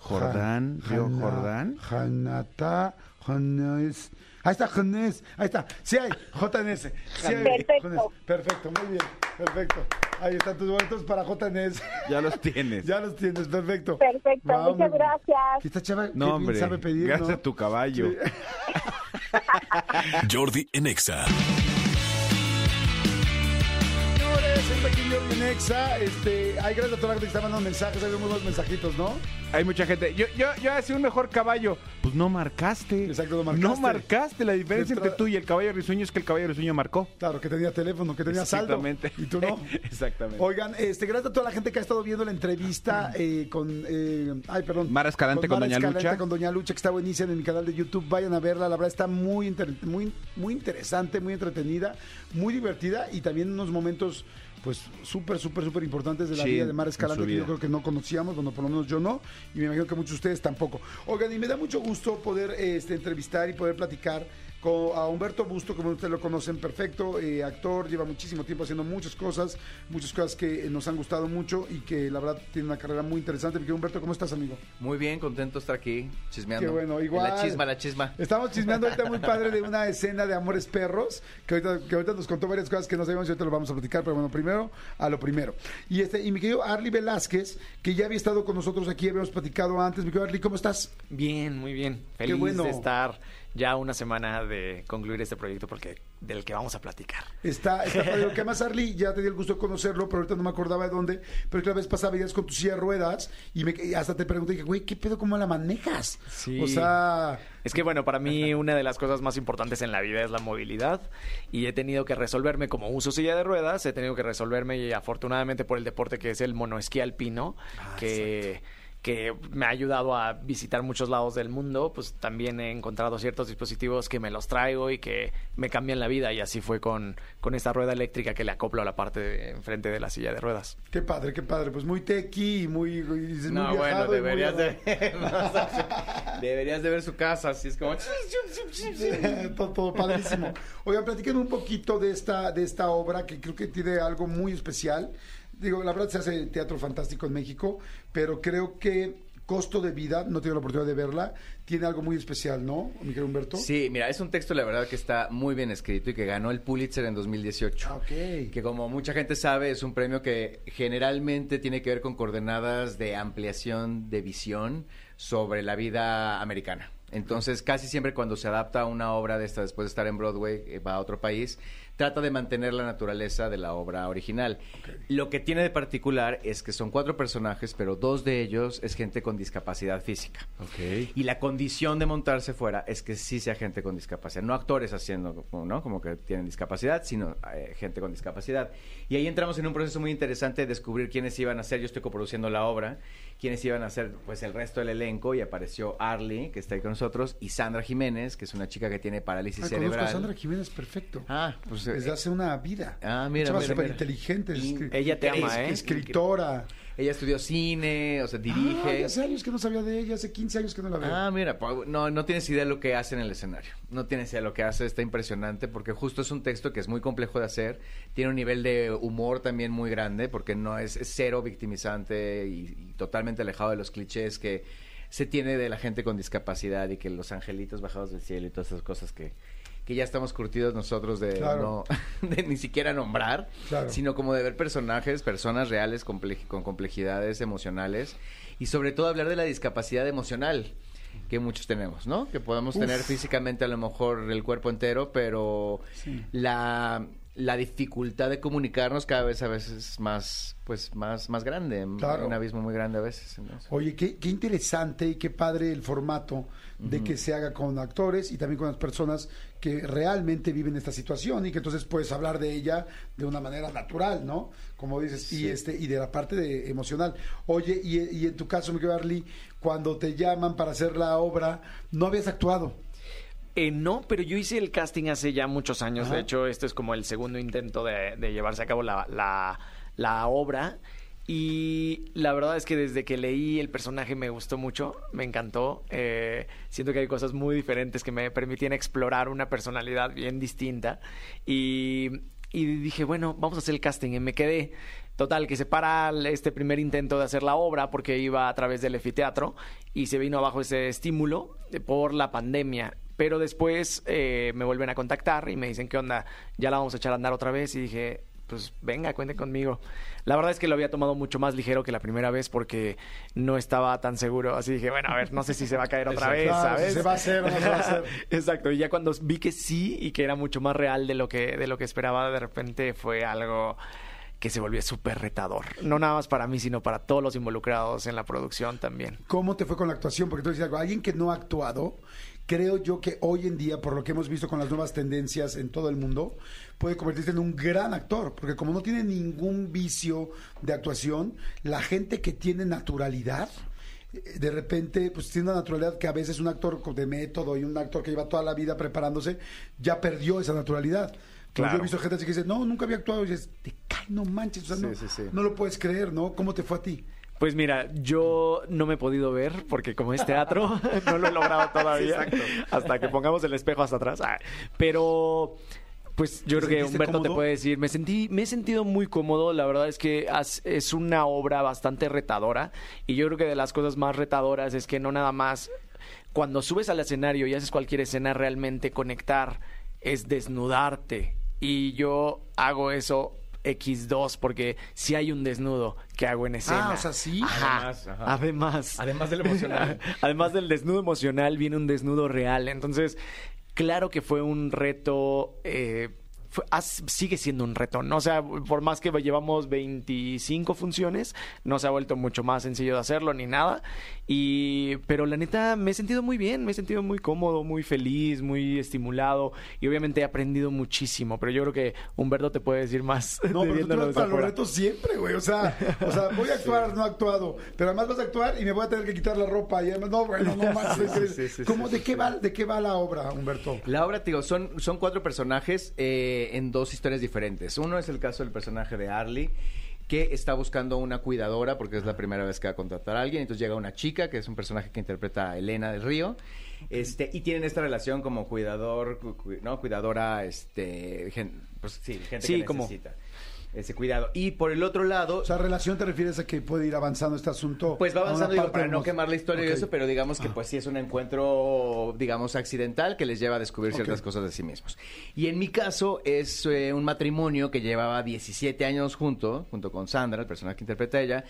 Speaker 3: Jordán, Jordán.
Speaker 1: Janata, Janés. Ahí está, Janés. Ahí está. Sí hay, JNS. Sí hay,
Speaker 5: Perfecto.
Speaker 1: JNS. Perfecto, muy bien. Perfecto. Ahí están tus boletos para JNS.
Speaker 3: Ya los tienes.
Speaker 1: ya los tienes, perfecto.
Speaker 5: Perfecto,
Speaker 1: Vamos.
Speaker 5: muchas gracias.
Speaker 1: Esta chava
Speaker 3: No, hombre.
Speaker 1: sabe pedir,
Speaker 3: gracias
Speaker 1: ¿no?
Speaker 3: a tu caballo. [laughs]
Speaker 2: Jordi en
Speaker 1: Nexa, este, hay gracias a toda la gente que está mandando mensajes, hay unos mensajitos, ¿no?
Speaker 3: Hay mucha gente. Yo, yo, yo hacía un mejor caballo. Pues no marcaste.
Speaker 1: Exacto, no marcaste.
Speaker 3: No marcaste. La diferencia entre tú y el caballo risueño es que el caballo risueño marcó.
Speaker 1: Claro, que tenía teléfono, que tenía saldo.
Speaker 3: Exactamente.
Speaker 1: Y tú no. [laughs]
Speaker 3: Exactamente.
Speaker 1: Oigan, este, gracias a toda la gente que ha estado viendo la entrevista eh, con, eh, ay, perdón.
Speaker 3: Mara Escalante con
Speaker 1: Mara
Speaker 3: Doña
Speaker 1: Escalante
Speaker 3: Lucha.
Speaker 1: con Doña Lucha, que está buenísima en mi canal de YouTube. Vayan a verla, la verdad está muy, inter- muy, muy interesante, muy entretenida, muy divertida y también unos momentos, pues, súper, súper, súper importantes de la
Speaker 3: Sí,
Speaker 1: vida de Mara
Speaker 3: en
Speaker 1: Escalante que yo creo que no conocíamos, bueno, por lo menos yo no, y me imagino que muchos de ustedes tampoco. Oigan, y me da mucho gusto poder este, entrevistar y poder platicar a Humberto Busto, como ustedes lo conocen perfecto, eh, actor, lleva muchísimo tiempo haciendo muchas cosas, muchas cosas que nos han gustado mucho y que la verdad tiene una carrera muy interesante. Porque Humberto, ¿cómo estás, amigo?
Speaker 6: Muy bien, contento de estar aquí, chismeando.
Speaker 1: Qué bueno, igual.
Speaker 6: La chisma, la chisma.
Speaker 1: Estamos chismeando ahorita muy padre de [laughs] una escena de Amores Perros, que ahorita, que ahorita nos contó varias cosas que no sabíamos y ahorita lo vamos a platicar, pero bueno, primero a lo primero. Y este, y mi querido Arly Velázquez, que ya había estado con nosotros aquí, habíamos platicado antes. Mi querido Arly, ¿cómo estás?
Speaker 7: Bien, muy bien. Feliz
Speaker 1: bueno.
Speaker 7: de estar ya una semana de concluir este proyecto porque del que vamos a platicar.
Speaker 1: Está, está [laughs] padre. Que más, Arly, ya te di el gusto de conocerlo, pero ahorita no me acordaba de dónde. Pero que la vez pasada veías con tu silla de ruedas y, me, y hasta te pregunté, dije, güey, ¿qué pedo? ¿Cómo la manejas?
Speaker 7: Sí.
Speaker 1: O sea,
Speaker 7: Es que bueno, para mí una de las cosas más importantes en la vida es la movilidad y he tenido que resolverme como uso silla de ruedas, he tenido que resolverme y afortunadamente por el deporte que es el monoesquí alpino, que, que me ha ayudado a visitar muchos lados del mundo, pues también he encontrado ciertos dispositivos que me los traigo y que me cambian la vida y así fue con, con esta rueda eléctrica que le acoplo a la parte de enfrente de la silla de ruedas.
Speaker 1: qué padre, qué padre. Pues muy tequi y muy, y muy
Speaker 6: No, bueno,
Speaker 1: muy
Speaker 6: deberías de, [laughs] deberías de ver su casa, así es como... [laughs]
Speaker 1: todo, todo padrísimo. Oigan, platiquen un poquito de esta, de esta obra que creo que tiene algo muy especial. Digo, la verdad se hace teatro fantástico en México, pero creo que costo de vida, no tengo la oportunidad de verla, tiene algo muy especial, ¿no, Miguel Humberto?
Speaker 6: Sí, mira, es un texto, la verdad, que está muy bien escrito y que ganó el Pulitzer en 2018.
Speaker 1: Ah, ok.
Speaker 6: Que como mucha gente sabe, es un premio que generalmente tiene que ver con coordenadas de ampliación de visión sobre la vida americana. Entonces, casi siempre cuando se adapta una obra de esta después de estar en Broadway, eh, va a otro país, trata de mantener la naturaleza de la obra original. Lo que tiene de particular es que son cuatro personajes, pero dos de ellos es gente con discapacidad física. Y la condición de montarse fuera es que sí sea gente con discapacidad, no actores haciendo, ¿no? Como que tienen discapacidad, sino eh, gente con discapacidad. Y ahí entramos en un proceso muy interesante de descubrir quiénes iban a ser. Yo estoy coproduciendo la obra, quiénes iban a ser, pues, el resto del elenco. Y apareció Arlie, que está ahí con nosotros, y Sandra Jiménez, que es una chica que tiene parálisis
Speaker 1: Ah,
Speaker 6: cerebral.
Speaker 1: Sandra Jiménez perfecto.
Speaker 6: Ah, pues
Speaker 1: Desde hace una vida.
Speaker 6: Ah, mira, mira,
Speaker 1: súper
Speaker 6: mira.
Speaker 1: inteligente.
Speaker 7: Ella te ama,
Speaker 1: es-
Speaker 7: ¿eh?
Speaker 1: Escritora.
Speaker 6: ella estudió cine, o sea, dirige.
Speaker 1: Ah, hace años que no sabía de ella, hace 15 años que no la veo.
Speaker 6: Ah, mira, no, no tienes idea de lo que hace en el escenario. No tienes idea de lo que hace, está impresionante porque justo es un texto que es muy complejo de hacer. Tiene un nivel de humor también muy grande porque no es, es cero victimizante y, y totalmente alejado de los clichés que se tiene de la gente con discapacidad y que los angelitos bajados del cielo y todas esas cosas que, que ya estamos curtidos nosotros de
Speaker 1: Claro.
Speaker 6: no [laughs] de ni siquiera nombrar,
Speaker 1: Claro.
Speaker 6: sino como de ver personajes, personas reales comple- con complejidades emocionales y sobre todo hablar de la discapacidad emocional que muchos tenemos, ¿no? Que podemos tener físicamente a lo mejor el cuerpo entero, pero la, la dificultad de comunicarnos cada vez a veces es más, pues más, más grande,
Speaker 1: Claro.
Speaker 6: un abismo muy grande a veces. entonces.
Speaker 1: Oye, qué, qué interesante y qué padre el formato de que se haga con actores y también con las personas que realmente viven esta situación y que entonces puedes hablar de ella de una manera natural, ¿no? Como dices, y este y de la parte de, emocional. Oye, y, y en tu caso, Miguel Arly, cuando te llaman para hacer la obra, no habías actuado.
Speaker 7: Eh, no, pero yo hice el casting hace ya muchos años.
Speaker 1: Ajá.
Speaker 7: De hecho, este es como el segundo intento de, de llevarse a cabo la, la- la obra. Y la verdad es que desde que leí el personaje me gustó mucho, me encantó. Eh, siento que hay cosas muy diferentes que me permitían explorar una personalidad bien distinta. Y, y dije, bueno, vamos a hacer el casting. Y me quedé. Total, que se para este primer intento de hacer la obra porque iba a través del efiteatro y se vino abajo ese estímulo eh, por la pandemia. Pero después eh, me vuelven a contactar y me dicen, ¿qué onda? Ya la vamos a echar a andar otra vez. Y dije, pues venga, cuente conmigo. La verdad es que lo había tomado mucho más ligero que la primera vez porque no estaba tan seguro. Así dije, bueno, a ver, no sé si se va a caer otra vez,
Speaker 1: Claro, se va a hacer no se va a hacer. [laughs]
Speaker 7: Exacto, y ya cuando vi que sí y que era mucho más real de lo que, de lo que esperaba, de repente fue algo que se volvió súper retador. No nada más para mí, sino para todos los involucrados en la producción también.
Speaker 1: ¿Cómo te fue con la actuación? Porque tú dices algo, alguien que no ha actuado, creo yo que hoy en día, por lo que hemos visto con las nuevas tendencias en todo el mundo, puede convertirse en un gran actor, porque como no tiene ningún vicio de actuación, la gente que tiene naturalidad, eh, de repente, pues tiene una naturalidad que a veces un actor de método y un actor que lleva toda la vida preparándose, ya perdió esa naturalidad.
Speaker 7: Claro.
Speaker 1: Yo he visto gente así que dice, no, nunca había actuado, y dices, te cae, no manches, o sea,
Speaker 6: Sí,
Speaker 1: no,
Speaker 6: sí, sí.
Speaker 1: no lo puedes creer, ¿no? ¿Cómo te fue a ti?
Speaker 7: Pues mira, yo no me he podido ver porque como es teatro, [laughs] no lo he logrado todavía. hasta que pongamos el espejo hasta atrás. Ah, Pero pues yo
Speaker 1: ¿Te
Speaker 7: creo que Humberto te puede decir, me sentí, me he sentido muy cómodo, la verdad es que es una obra bastante retadora y yo creo que de las cosas más retadoras es que no nada más cuando subes al escenario y haces cualquier escena realmente conectar es desnudarte y yo hago eso X2 porque si hay un desnudo que hago en escena.
Speaker 1: Ah, o sea, sí.
Speaker 7: Ajá.
Speaker 3: Además, ajá.
Speaker 7: Además.
Speaker 6: Además del emocional. [laughs]
Speaker 7: Además del desnudo emocional, viene un desnudo real. Entonces, claro que fue un reto. eh, fue- sigue siendo un reto, ¿no? O sea, por más que llevamos 25 funciones, no se ha vuelto mucho más sencillo de hacerlo ni nada. Y, pero la neta, me he sentido muy bien, me he sentido muy cómodo, muy feliz, muy estimulado. Y obviamente he aprendido muchísimo. Pero yo creo que Humberto te puede decir más. [laughs]
Speaker 1: No, pero tú vas los retos siempre, güey. O sea, o sea, voy a [laughs] actuar, no he actuado. Pero además vas a actuar y me voy a tener que quitar la ropa. Y además, no, bueno, no [laughs] más.
Speaker 6: sí, sí,
Speaker 1: ¿Cómo,
Speaker 6: sí,
Speaker 1: de, qué va, ¿De qué va la obra, Humberto?
Speaker 6: La obra, te digo, son, son cuatro personajes eh, en dos historias diferentes. Uno es el caso del personaje de Arlie, que está buscando una cuidadora porque es la primera vez que va a contratar a alguien. Entonces llega una chica, que es un personaje que interpreta a Elena del Río. Este, y tienen esta relación como cuidador, cu- cu- ¿no? Cuidadora, este, gen- pues sí, gente
Speaker 7: Sí,
Speaker 6: que
Speaker 7: como-
Speaker 6: necesita ese cuidado. Y por el otro lado,
Speaker 1: O sea, relación te refieres a que puede ir avanzando este asunto.
Speaker 6: pues va avanzando, digo, para no quemar la historia y
Speaker 1: Ok.
Speaker 6: eso, pero digamos que pues sí es un encuentro, digamos, accidental que les lleva a descubrir ciertas cosas de sí mismos. Y en mi caso es eh, un matrimonio que llevaba 17 años junto, junto con Sandra, el personaje que interpreta ella,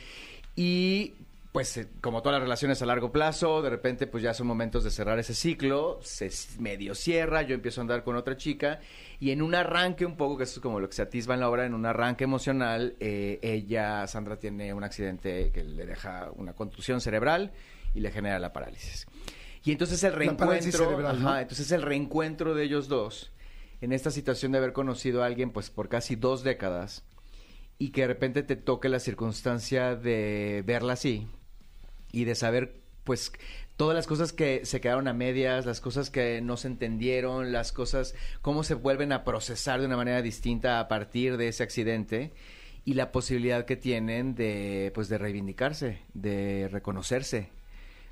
Speaker 6: y pues eh, como todas las relaciones a largo plazo, de repente pues ya son momentos de cerrar ese ciclo, se medio cierra, yo empiezo a andar con otra chica y en un arranque un poco, que eso es como lo que se atisba en la obra, en un arranque emocional, eh, ella, Sandra tiene un accidente que le deja una contusión cerebral y le genera la parálisis. Y entonces el reencuentro,
Speaker 1: cerebral, ¿no?
Speaker 6: ajá, entonces el reencuentro de ellos dos en esta situación de haber conocido a alguien pues por casi dos décadas y que de repente te toque la circunstancia de verla así y de saber pues todas las cosas que se quedaron a medias, las cosas que no se entendieron, las cosas cómo se vuelven a procesar de una manera distinta a partir de ese accidente y la posibilidad que tienen de pues de reivindicarse, de reconocerse,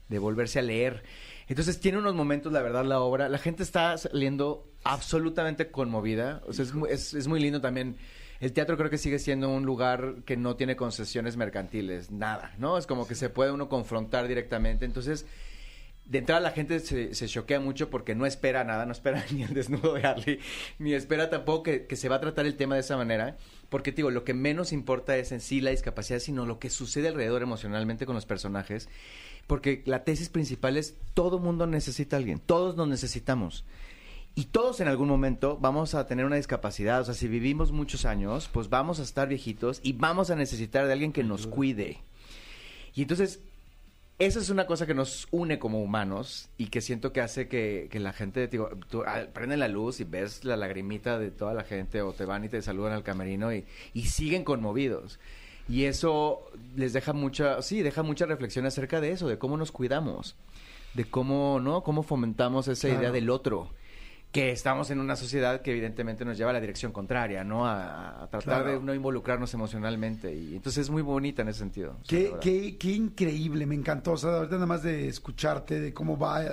Speaker 6: de volverse a leer. Entonces tiene unos momentos, la verdad, la obra. La gente está saliendo absolutamente conmovida. O sea, es, muy- es, es muy lindo también. El teatro creo que sigue siendo un lugar que no tiene concesiones mercantiles, nada, ¿no? Es como que se puede uno confrontar directamente. Entonces, de entrada la gente se, se choquea mucho porque no espera nada, no espera [laughs] ni el desnudo de Harley, ni espera tampoco que, que se va a tratar el tema de esa manera, porque te digo, lo que menos importa es en sí la discapacidad, sino lo que sucede alrededor emocionalmente con los personajes, porque la tesis principal es todo mundo necesita a alguien, todos nos necesitamos. Y todos en algún momento vamos a tener una discapacidad, o sea, si vivimos muchos años, pues vamos a estar viejitos y vamos a necesitar de alguien que nos cuide. Y entonces, esa es una cosa que nos une como humanos y que siento que hace que, que la gente, digo, tú ah, prende la luz y ves la lagrimita de toda la gente o te van y te saludan al camerino y, y siguen conmovidos. Y eso les deja mucha, sí, deja mucha reflexión acerca de eso, de cómo nos cuidamos, de cómo, ¿no? Cómo fomentamos esa idea del otro. Que estamos en una sociedad que evidentemente nos lleva a la dirección contraria, ¿no? A, a tratar
Speaker 1: Claro.
Speaker 6: de no involucrarnos emocionalmente. Y entonces es muy bonita en ese sentido.
Speaker 1: Qué, qué, qué increíble, me encantó. O sea, ahorita nada más de escucharte, de cómo va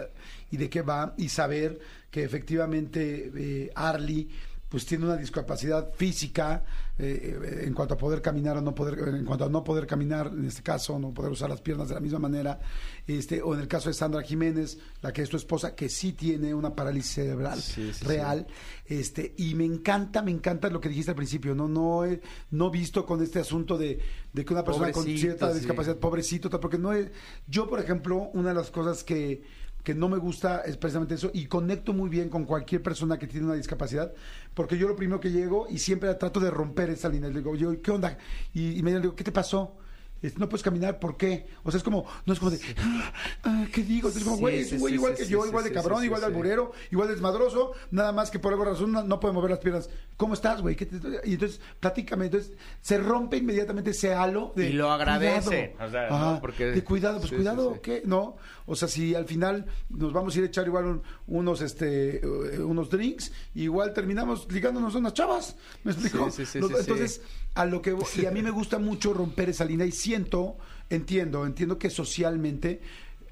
Speaker 1: y de qué va, y saber que efectivamente eh, Arlie pues tiene una discapacidad física eh, eh, en cuanto a poder caminar o no poder, en cuanto a no poder caminar, en este caso, no poder usar las piernas de la misma manera, este, o en el caso de Sandra Jiménez, la que es tu esposa, que sí tiene una parálisis cerebral
Speaker 6: Sí, sí,
Speaker 1: real, este, y me encanta, me encanta lo que dijiste al principio, no, no he, no visto con este asunto de, de que una persona con cierta discapacidad, pobrecito, tal, porque no es, yo por ejemplo, una de las cosas que, que no me gusta es precisamente eso, y conecto muy bien con cualquier persona que tiene una discapacidad, porque yo lo primero que llego y siempre trato de romper esa línea, le digo, yo, ¿qué onda? Y, y me digo, ¿qué te pasó? No puedes caminar, ¿por qué? O sea, es como, no es como de, "Ah, ah, ¿qué digo? Entonces, como, güey, es un güey igual que yo, igual de cabrón, igual de alburero, igual de desmadroso, nada más que por alguna razón no, no puede mover las piernas. ¿Cómo estás, güey? ¿Qué te- Y entonces, platícame. Entonces, se rompe inmediatamente ese halo de.
Speaker 6: Y lo agradecen,
Speaker 1: cuidado.
Speaker 6: o sea, ¿no?
Speaker 1: Ajá,
Speaker 6: Porque-
Speaker 1: de cuidado, pues
Speaker 6: sí,
Speaker 1: cuidado,
Speaker 6: sí.
Speaker 1: ¿qué? ¿No? O sea, si al final nos vamos a ir a echar igual un- unos, este, eh, unos drinks, igual terminamos ligándonos a unas chavas. ¿Me explico?
Speaker 6: Sí, sí, sí,
Speaker 1: Nos-
Speaker 6: sí, sí.
Speaker 1: entonces, a lo que y a mí me [laughs] gusta mucho romper esa línea y siento, entiendo, entiendo que socialmente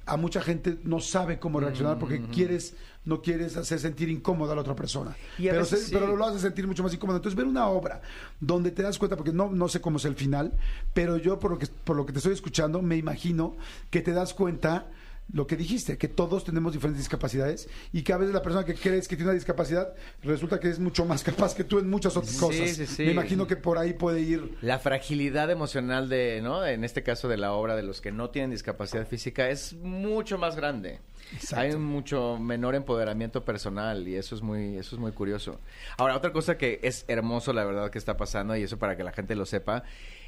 Speaker 1: a mucha gente no sabe cómo reaccionar porque quieres no quieres hacer sentir incómoda a la otra persona. Pero,
Speaker 6: veces
Speaker 1: se-
Speaker 6: sí.
Speaker 1: pero lo hace sentir mucho más incómodo. Entonces, ver una obra donde te das cuenta, porque no, no sé cómo es el final, pero yo por lo que por lo que te estoy escuchando, me imagino que te das cuenta lo que dijiste, que todos tenemos diferentes discapacidades y que a veces la persona que crees que tiene una discapacidad resulta que es mucho más [laughs] capaz que tú en muchas otras
Speaker 6: Sí,
Speaker 1: cosas.
Speaker 6: sí, sí.
Speaker 1: Me imagino que por ahí puede ir.
Speaker 6: La fragilidad emocional de, ¿no? En este caso de la obra de los que no tienen discapacidad física es mucho más grande.
Speaker 1: Exacto.
Speaker 6: Hay un mucho menor empoderamiento personal y eso es muy eso es muy curioso. Ahora, otra cosa que es hermoso la verdad que está pasando y eso para que la gente lo sepa,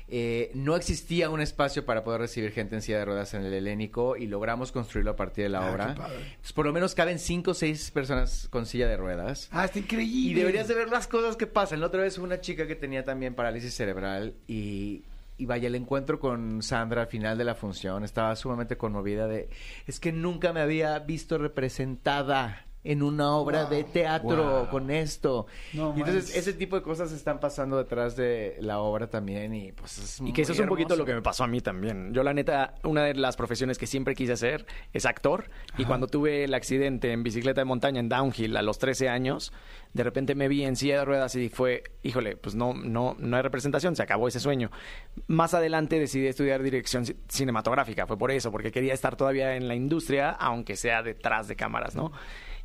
Speaker 6: eh, no existía un espacio para poder recibir gente en silla de ruedas en el helénico y logramos construirlo a partir de la
Speaker 1: Ah,
Speaker 6: obra. Entonces, por lo menos caben cinco o seis personas con silla de ruedas.
Speaker 1: Ah, está increíble.
Speaker 6: Y deberías de ver las cosas que pasan. La otra vez una chica que tenía también parálisis cerebral y, y vaya, el encuentro con Sandra al final de la función estaba sumamente conmovida de... Es que nunca me había visto representada en una obra
Speaker 1: Wow,
Speaker 6: de teatro
Speaker 3: wow.
Speaker 6: con esto.
Speaker 1: No
Speaker 6: y entonces ese tipo de cosas están pasando detrás de la obra también y pues es
Speaker 7: Y que eso es un poquito lo que me pasó a mí también. Yo, la neta, una de las profesiones que siempre quise hacer es actor. Y cuando tuve el accidente en bicicleta de montaña en downhill a los 13 años, de repente me vi en silla de ruedas y fue, híjole, pues no, no, no hay representación, se acabó ese sueño. Más adelante decidí estudiar dirección ci- cinematográfica. Fue por eso, porque quería estar todavía en la industria, aunque sea detrás de cámaras, ¿no?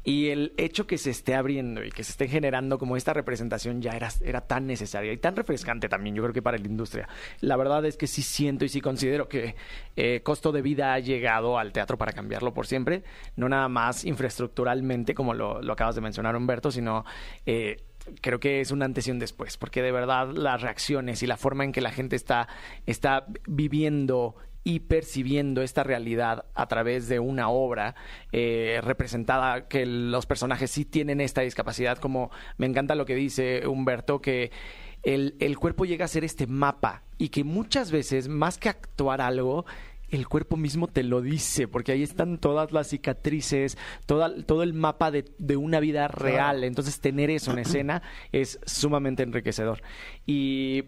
Speaker 7: Y el hecho que se esté abriendo y que se esté generando como esta representación ya era, era tan necesaria y tan refrescante también, yo creo que para la industria. La verdad es que sí siento y sí considero que eh, costo de vida ha llegado al teatro para cambiarlo por siempre, no nada más infraestructuralmente, como lo, lo acabas de mencionar, Humberto, sino... eh, creo que es un antes y un después, porque de verdad las reacciones y la forma en que la gente está, está viviendo y percibiendo esta realidad a través de una obra eh, representada que los personajes sí tienen esta discapacidad, como me encanta lo que dice Humberto, que el, el cuerpo llega a ser este mapa y que muchas veces, más que actuar algo, el cuerpo mismo te lo dice, porque ahí están todas las cicatrices, toda, todo el mapa de, de una vida real. Entonces, tener eso en escena es sumamente enriquecedor. Y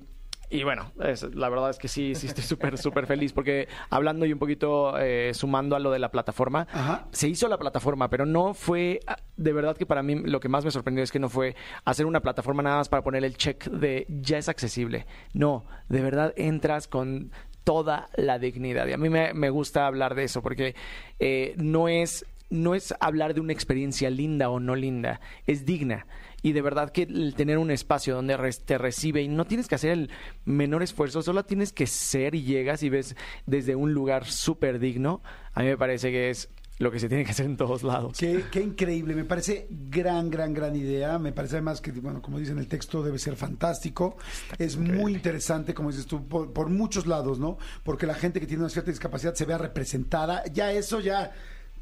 Speaker 7: y bueno, es- la verdad es que sí, sí estoy súper, [laughs] súper feliz porque hablando y un poquito eh, sumando a lo de la plataforma,
Speaker 1: Ajá.
Speaker 7: se hizo la plataforma, pero no fue, ah, de verdad que para mí lo que más me sorprendió es que no fue hacer una plataforma nada más para poner el check de ya es accesible. No, de verdad entras con toda la dignidad. Y a mí me, me gusta hablar de eso porque eh, no es no es hablar de una experiencia linda o no linda, es digna. Y de verdad que el tener un espacio donde te recibe y no tienes que hacer el menor esfuerzo, solo tienes que ser y llegas y ves desde un lugar súper digno, a mí me parece que es lo que se tiene que hacer en todos lados.
Speaker 1: Qué, qué increíble, me parece gran, gran, gran idea. Me parece además que, bueno, como dicen, el texto debe ser fantástico. es muy interesante, como dices tú, por, por muchos lados, ¿no? Porque la gente que tiene una cierta discapacidad se vea representada. Ya eso ya.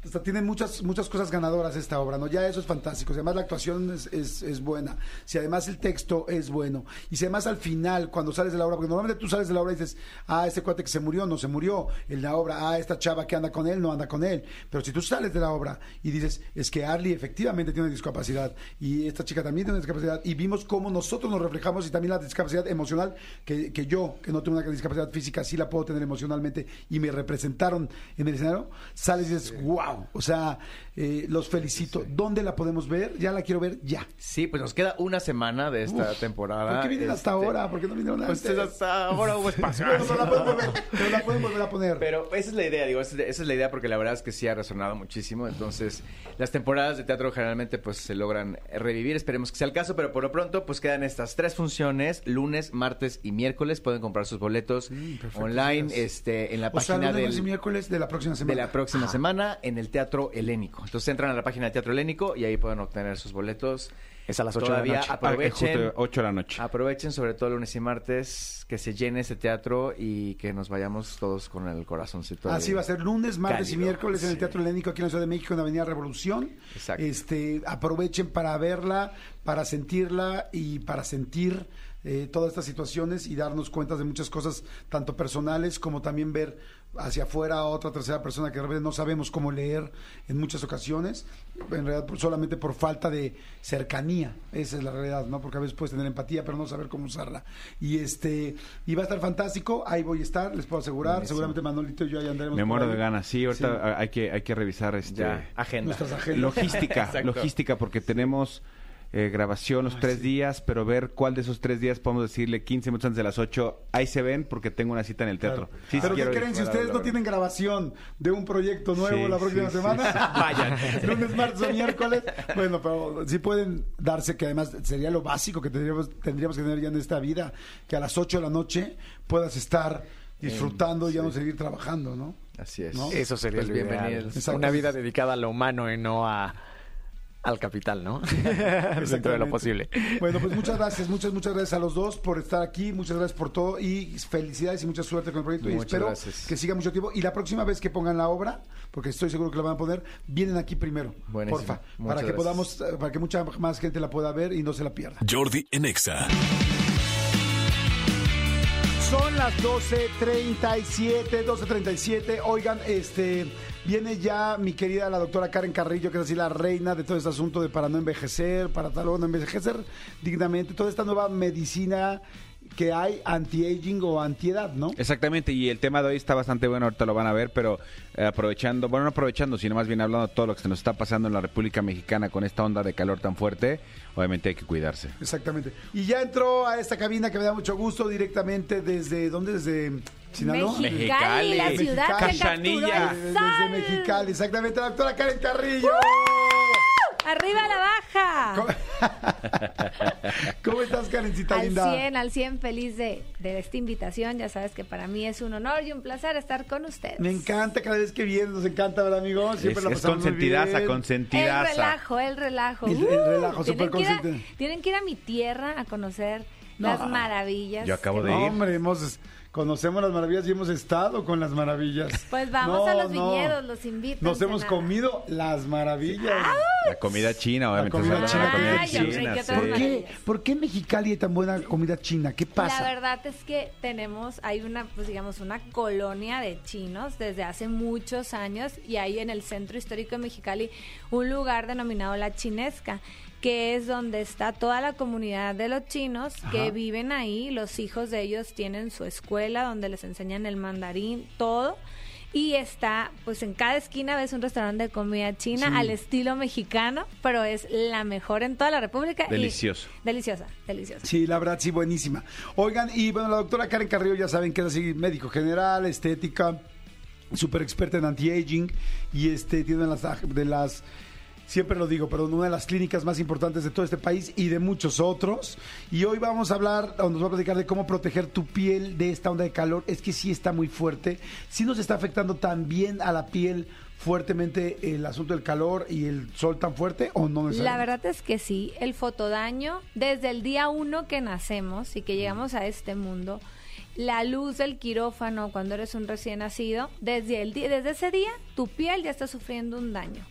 Speaker 1: Hasta tiene muchas, muchas cosas ganadoras esta obra, ¿no? Ya eso es fantástico. Si además la actuación es, es, es buena, si además el texto es bueno, y si además al final, cuando sales de la obra, porque normalmente tú sales de la obra y dices, ah, este cuate que se murió, no se murió, en la obra, ah, esta chava que anda con él, no anda con él. Pero si tú sales de la obra y dices, es que Arlie efectivamente tiene una discapacidad, y esta chica también tiene una discapacidad, y vimos cómo nosotros nos reflejamos y también la discapacidad emocional, que, que yo, que no tengo una discapacidad física, sí la puedo tener emocionalmente, y me representaron en el escenario, sales y dices, wow, o sea, eh, los felicito. ¿Dónde la podemos ver? Ya la quiero ver ya.
Speaker 6: Sí, pues nos queda una semana de esta
Speaker 1: Uf,
Speaker 6: temporada.
Speaker 1: ¿Por qué vienen hasta
Speaker 6: Este,
Speaker 1: ahora? ¿Por qué no vinieron
Speaker 6: Pues
Speaker 1: antes?
Speaker 6: hasta ahora hubo espacio.
Speaker 1: Pero no la pueden volver, pero la pueden volver a poner.
Speaker 6: Pero esa es la idea, digo, esa es, la idea porque la verdad es que sí ha resonado muchísimo. Entonces, las temporadas de teatro generalmente pues se logran revivir, esperemos que sea el caso, pero por lo pronto pues quedan estas tres funciones, lunes, martes y miércoles. Pueden comprar sus boletos
Speaker 1: perfecto,
Speaker 6: online este, en la
Speaker 1: o
Speaker 6: página
Speaker 1: lunes, martes y
Speaker 6: del,
Speaker 1: miércoles de la próxima semana.
Speaker 6: de la próxima semana en el Teatro Helénico. Entonces entran a la página del Teatro Helénico y ahí pueden obtener sus boletos.
Speaker 7: Es a las 8 de la noche.
Speaker 6: aprovechen.
Speaker 3: Ah, justo 8 de la noche.
Speaker 6: Aprovechen sobre todo lunes y martes que se llene ese teatro y que nos vayamos todos con el corazoncito.
Speaker 1: Así va a ser lunes, martes y miércoles en el. Teatro Helénico aquí en la Ciudad de México en la Avenida Revolución.
Speaker 6: Exacto.
Speaker 1: Este, aprovechen para verla, para sentirla y para sentir eh, todas estas situaciones y darnos cuenta de muchas cosas, tanto personales como también ver hacia afuera a otra tercera persona que de repente no sabemos cómo leer en muchas ocasiones, en realidad por- solamente por falta de cercanía, esa es la realidad, ¿no? Porque a veces puedes tener empatía, pero no saber cómo usarla. Y este, y va a estar fantástico, ahí voy a estar, les puedo asegurar, seguramente Manolito y yo ahí andaremos.
Speaker 3: Me muero de ganas. Sí, ahorita
Speaker 1: Sí.
Speaker 3: hay que hay que revisar este
Speaker 6: Ya, agenda.
Speaker 1: Nuestras agendas.
Speaker 3: logística, [laughs] logística porque tenemos eh, grabación los tres días, pero ver cuál de esos tres días podemos decirle 15 minutos antes de las 8, ahí se ven porque tengo una cita en el teatro.
Speaker 1: Claro.
Speaker 3: Sí, sí
Speaker 1: Pero ¿qué
Speaker 3: ir,
Speaker 1: creen? Si ustedes no tienen grabación de un proyecto nuevo
Speaker 3: Sí,
Speaker 1: la próxima
Speaker 3: sí, sí.
Speaker 1: semana, [laughs]
Speaker 3: Vayan.
Speaker 1: Lunes, martes o miércoles. Bueno, pero sí pueden darse que además sería lo básico que tendríamos, tendríamos que tener ya en esta vida, que a las 8 de la noche puedas estar disfrutando y ya no seguir trabajando, ¿no?
Speaker 6: Así es.
Speaker 1: ¿No?
Speaker 7: Eso sería
Speaker 6: Pues
Speaker 7: ideal.
Speaker 6: bienvenidos.
Speaker 1: Exacto.
Speaker 7: Una vida dedicada a lo humano y no a al capital, ¿no? [laughs] Dentro de lo posible.
Speaker 1: Bueno, pues muchas gracias, muchas, muchas gracias a los dos por estar aquí, muchas gracias por todo y felicidades y mucha suerte con el proyecto y espero
Speaker 6: gracias.
Speaker 1: que siga mucho tiempo. Y la próxima vez que pongan la obra, porque estoy seguro que la van a poner, vienen aquí primero,
Speaker 6: Buenísimo.
Speaker 1: porfa,
Speaker 6: Muchas
Speaker 1: para que
Speaker 6: gracias.
Speaker 1: podamos, eh, para que mucha más gente la pueda ver y no se la pierda.
Speaker 2: Jordi en Exa.
Speaker 1: Son las 12.37, 12.37. Oigan, este, viene ya mi querida la doctora Karen Carrillo, que es así la reina de todo este asunto de para no envejecer, para tal o no envejecer dignamente, toda esta nueva medicina que hay anti-aging o antiedad, ¿no?
Speaker 3: Exactamente, y el tema de hoy está bastante bueno, ahorita lo van a ver, pero eh, aprovechando, bueno, no aprovechando, sino más bien hablando de todo lo que se nos está pasando en la República Mexicana con esta onda de calor tan fuerte, obviamente hay que cuidarse.
Speaker 1: Exactamente. Y ya entró a esta cabina que me da mucho gusto directamente desde, ¿dónde? Desde Sinaloa.
Speaker 8: Mexicali, la
Speaker 3: Mexicali.
Speaker 8: ciudad que capturó
Speaker 3: Cachanilla.
Speaker 8: el
Speaker 1: Desde
Speaker 8: sol.
Speaker 1: Mexicali, exactamente, la doctora Karen Carrillo.
Speaker 8: Arriba la baja.
Speaker 1: ¿Cómo, [laughs] ¿Cómo estás, Karencita
Speaker 8: Al
Speaker 1: linda?
Speaker 8: 100, al 100 feliz de, de esta invitación. Ya sabes que para mí es un honor y un placer estar con ustedes.
Speaker 1: Me encanta cada vez que vienes, nos encanta, ¿verdad, amigo? Siempre
Speaker 3: Es,
Speaker 1: la
Speaker 3: es
Speaker 1: pasamos muy
Speaker 3: consentidaza,
Speaker 1: bien.
Speaker 3: consentidaza.
Speaker 8: El relajo, el relajo.
Speaker 1: El- el relajo,
Speaker 8: tienen
Speaker 1: súper
Speaker 8: que ir a-
Speaker 1: consciente.
Speaker 8: Tienen que ir a mi tierra a conocer
Speaker 1: No.
Speaker 8: las maravillas.
Speaker 3: Yo acabo de
Speaker 1: No,
Speaker 3: ir.
Speaker 1: hombre, hemos, conocemos las maravillas y hemos estado con las maravillas. [laughs]
Speaker 8: Pues vamos
Speaker 1: No,
Speaker 8: a los
Speaker 1: no.
Speaker 8: viñedos, los invito.
Speaker 1: Nos hemos comido las maravillas.
Speaker 3: La comida china, obviamente.
Speaker 1: comida china,
Speaker 3: la comida china,
Speaker 8: otras
Speaker 1: ¿Por qué. ¿Por qué en Mexicali hay tan buena comida china? ¿Qué pasa?
Speaker 8: La verdad es que tenemos, hay una, pues digamos, una colonia de chinos desde hace muchos años y hay en el centro histórico de Mexicali un lugar denominado La Chinesca, que es donde está toda la comunidad de los chinos
Speaker 1: Ajá.
Speaker 8: que viven ahí, los hijos de ellos tienen su escuela donde les enseñan el mandarín, todo. Y está, pues en cada esquina ves un restaurante de comida china
Speaker 1: Sí.
Speaker 8: al estilo mexicano, pero es la mejor en toda la República. y-
Speaker 3: Delicioso.
Speaker 8: deliciosa, deliciosa.
Speaker 1: Sí, la verdad, sí, buenísima. Oigan, y bueno, la doctora Karen Carrillo ya saben que es así, médico general, estética, súper experta en anti-aging y este tiene las de las siempre lo digo, pero una de las clínicas más importantes de todo este país y de muchos otros. Y hoy vamos a hablar, o nos va a platicar de cómo proteger tu piel de esta onda de calor. Es que sí está muy fuerte, sí nos está afectando también a la piel fuertemente el asunto del calor y el sol tan fuerte o no
Speaker 8: La verdad es que sí, el fotodaño, desde el día uno que nacemos y que llegamos a este mundo, la luz del quirófano cuando eres un recién nacido, desde, el desde ese día tu piel ya está sufriendo un daño.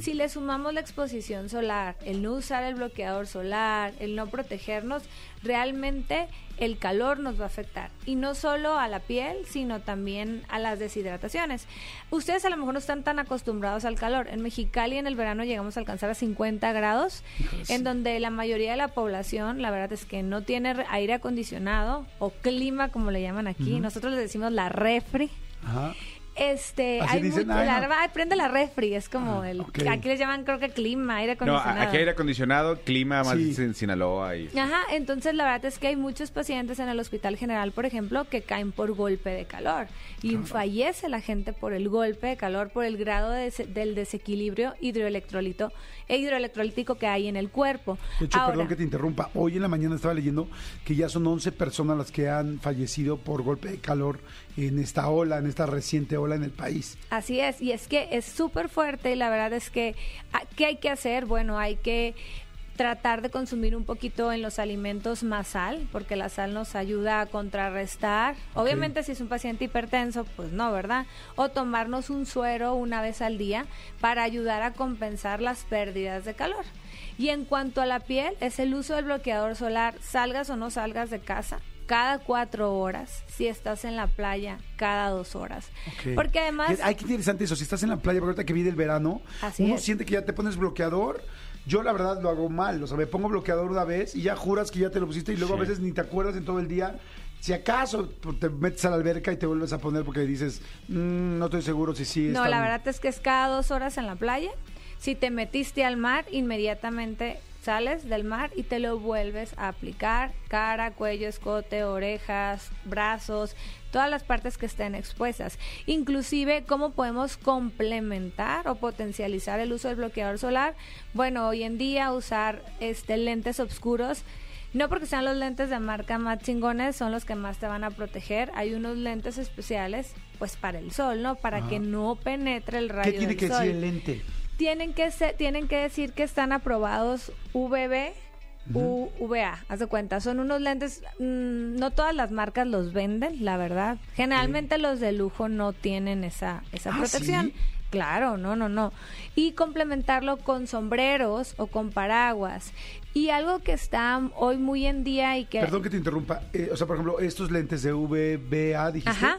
Speaker 8: Si le sumamos la exposición solar, el no usar el bloqueador solar, el no protegernos, realmente el calor nos va a afectar. Y no solo a la piel, sino también a las deshidrataciones. Ustedes a lo mejor no están tan acostumbrados al calor. En Mexicali en el verano llegamos a alcanzar a 50 grados, en donde la mayoría de la población, la verdad es que no tiene re- aire acondicionado o clima, como le llaman aquí. Nosotros le decimos la refri.
Speaker 1: Ajá.
Speaker 8: Este,
Speaker 1: Así
Speaker 8: hay
Speaker 1: dicen,
Speaker 8: mucho-
Speaker 1: ay,
Speaker 8: la-
Speaker 1: no.
Speaker 8: ay, prende la refri, es como
Speaker 1: Ah,
Speaker 8: el,
Speaker 1: ok.
Speaker 8: aquí les llaman creo que clima, aire
Speaker 3: No,
Speaker 8: acondicionado.
Speaker 3: aquí hay aire acondicionado, clima más
Speaker 1: Sí.
Speaker 3: en Sinaloa y...
Speaker 8: Ajá, entonces la verdad es que hay muchos pacientes en el Hospital General, por ejemplo, que caen por golpe de calor y fallece la gente por el golpe de calor, por el grado de des- del desequilibrio hidroelectrolito e hidroelectrolítico que hay en el cuerpo.
Speaker 1: De hecho,
Speaker 8: Ahora,
Speaker 1: perdón que te interrumpa. Hoy en la mañana estaba leyendo que ya son 11 personas las que han fallecido por golpe de calor en esta ola, en esta reciente ola en el país.
Speaker 8: Así es, y es que es súper fuerte y la verdad es que, ah, ¿qué hay que hacer? Bueno, hay que tratar de consumir un poquito en los alimentos más sal, porque la sal nos ayuda a contrarrestar. Obviamente si es un paciente hipertenso, pues no, ¿verdad? O tomarnos un suero una vez al día para ayudar a compensar las pérdidas de calor. Y en cuanto a la piel, es el uso del bloqueador solar, salgas o no salgas de casa, cada cuatro horas, si estás en la playa, cada dos horas. Porque además...
Speaker 1: Ay, qué interesante eso. Si estás en la playa, porque ahorita que viene el verano,
Speaker 8: Así
Speaker 1: uno
Speaker 8: es.
Speaker 1: siente que ya te pones bloqueador. Yo, la verdad, lo hago mal. O sea, me pongo bloqueador una vez y ya juras que ya te lo pusiste y luego a veces ni te acuerdas en todo el día. Si acaso pues, te metes a la alberca y te vuelves a poner porque dices, "Mm, no estoy seguro si sí.
Speaker 8: No, la
Speaker 1: bien".
Speaker 8: verdad es que es cada dos horas en la playa. Si te metiste al mar, inmediatamente sales del mar y te lo vuelves a aplicar, cara, cuello, escote, orejas, brazos, todas las partes que estén expuestas. Inclusive, ¿cómo podemos complementar o potencializar el uso del bloqueador solar? Bueno, hoy en día usar este lentes oscuros no porque sean los lentes de marca más chingones, son los que más te van a proteger. Hay unos lentes especiales, pues para el sol, ¿no? Para que no penetre el rayo
Speaker 1: ¿Qué tiene
Speaker 8: del
Speaker 1: que
Speaker 8: sol
Speaker 1: decir el lente?
Speaker 8: Tienen que ser, tienen que decir que están aprobados VB U- VA, haz de cuenta, son unos lentes, mm, no todas las marcas los venden, la verdad. Generalmente los de lujo no tienen esa, esa
Speaker 1: Ah,
Speaker 8: protección.
Speaker 1: ¿sí?
Speaker 8: Claro, no, no, no. Y complementarlo con sombreros o con paraguas. Y algo que está hoy muy en día y que...
Speaker 1: Perdón que te interrumpa. Eh, o sea, por ejemplo, estos lentes de VBA, dijiste.
Speaker 8: Ajá.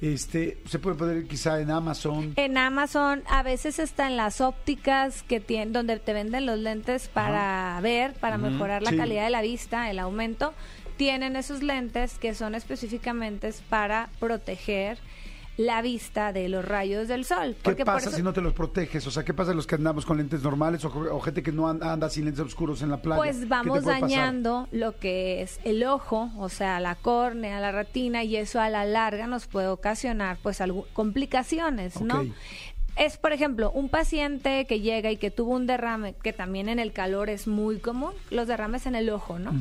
Speaker 1: Este, se puede poner quizá en Amazon.
Speaker 8: En Amazon a veces está en las ópticas que tienen donde te venden los lentes para ver, para mejorar la
Speaker 1: Sí.
Speaker 8: calidad de la vista, el aumento. Tienen esos lentes que son específicamente para proteger la vista de los rayos del sol.
Speaker 1: ¿Qué
Speaker 8: por
Speaker 1: pasa
Speaker 8: eso-
Speaker 1: si no te los proteges? O sea, ¿qué pasa los que andamos con lentes normales o, o gente que no an- anda sin lentes oscuros en la playa? ¿Qué
Speaker 8: Pues vamos
Speaker 1: pasar?
Speaker 8: dañando lo que es el ojo, o sea, la córnea, la retina, y eso a la larga nos puede ocasionar pues algu- complicaciones, ¿no? Es, por ejemplo, un paciente que llega y que tuvo un derrame, que también en el calor es muy común, los derrames en el ojo, ¿no?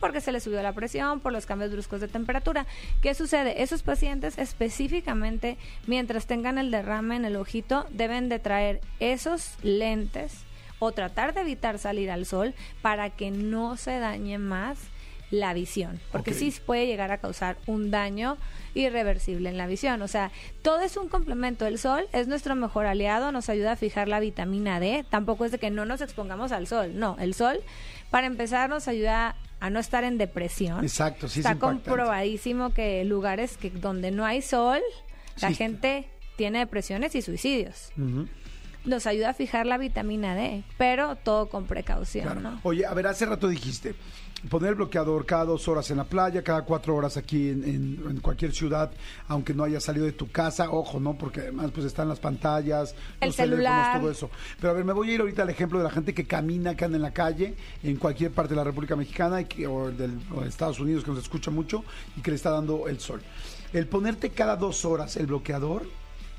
Speaker 8: Porque se le subió la presión, por los cambios bruscos de temperatura. ¿Qué sucede? Esos pacientes específicamente, mientras tengan el derrame en el ojito, deben de traer esos lentes o tratar de evitar salir al sol para que no se dañe más la visión, porque sí puede llegar a causar un daño irreversible en la visión. O sea, todo es un complemento. El sol es nuestro mejor aliado, nos ayuda a fijar la vitamina D. Tampoco es de que no nos expongamos al sol. No, el sol, para empezar, nos ayuda a no estar en depresión.
Speaker 1: Exacto, sí es
Speaker 8: Está comprobadísimo que lugares que donde no hay sol, la
Speaker 1: Sí.
Speaker 8: gente tiene depresiones y suicidios. Nos ayuda a fijar la vitamina D, pero todo con precaución,
Speaker 1: claro.
Speaker 8: ¿no?
Speaker 1: Oye, a ver, hace rato dijiste, poner el bloqueador cada dos horas en la playa, cada cuatro horas aquí en, en- en cualquier ciudad, aunque no hayas salido de tu casa, ojo, ¿no? Porque además pues están las pantallas,
Speaker 8: El
Speaker 1: los
Speaker 8: celular.
Speaker 1: teléfonos, todo eso. Pero a ver, me voy a ir ahorita al ejemplo de la gente que camina, que anda en la calle, en cualquier parte de la República Mexicana y que, o, del, o de Estados Unidos, que nos escucha mucho y que le está dando el sol. El ponerte cada dos horas el bloqueador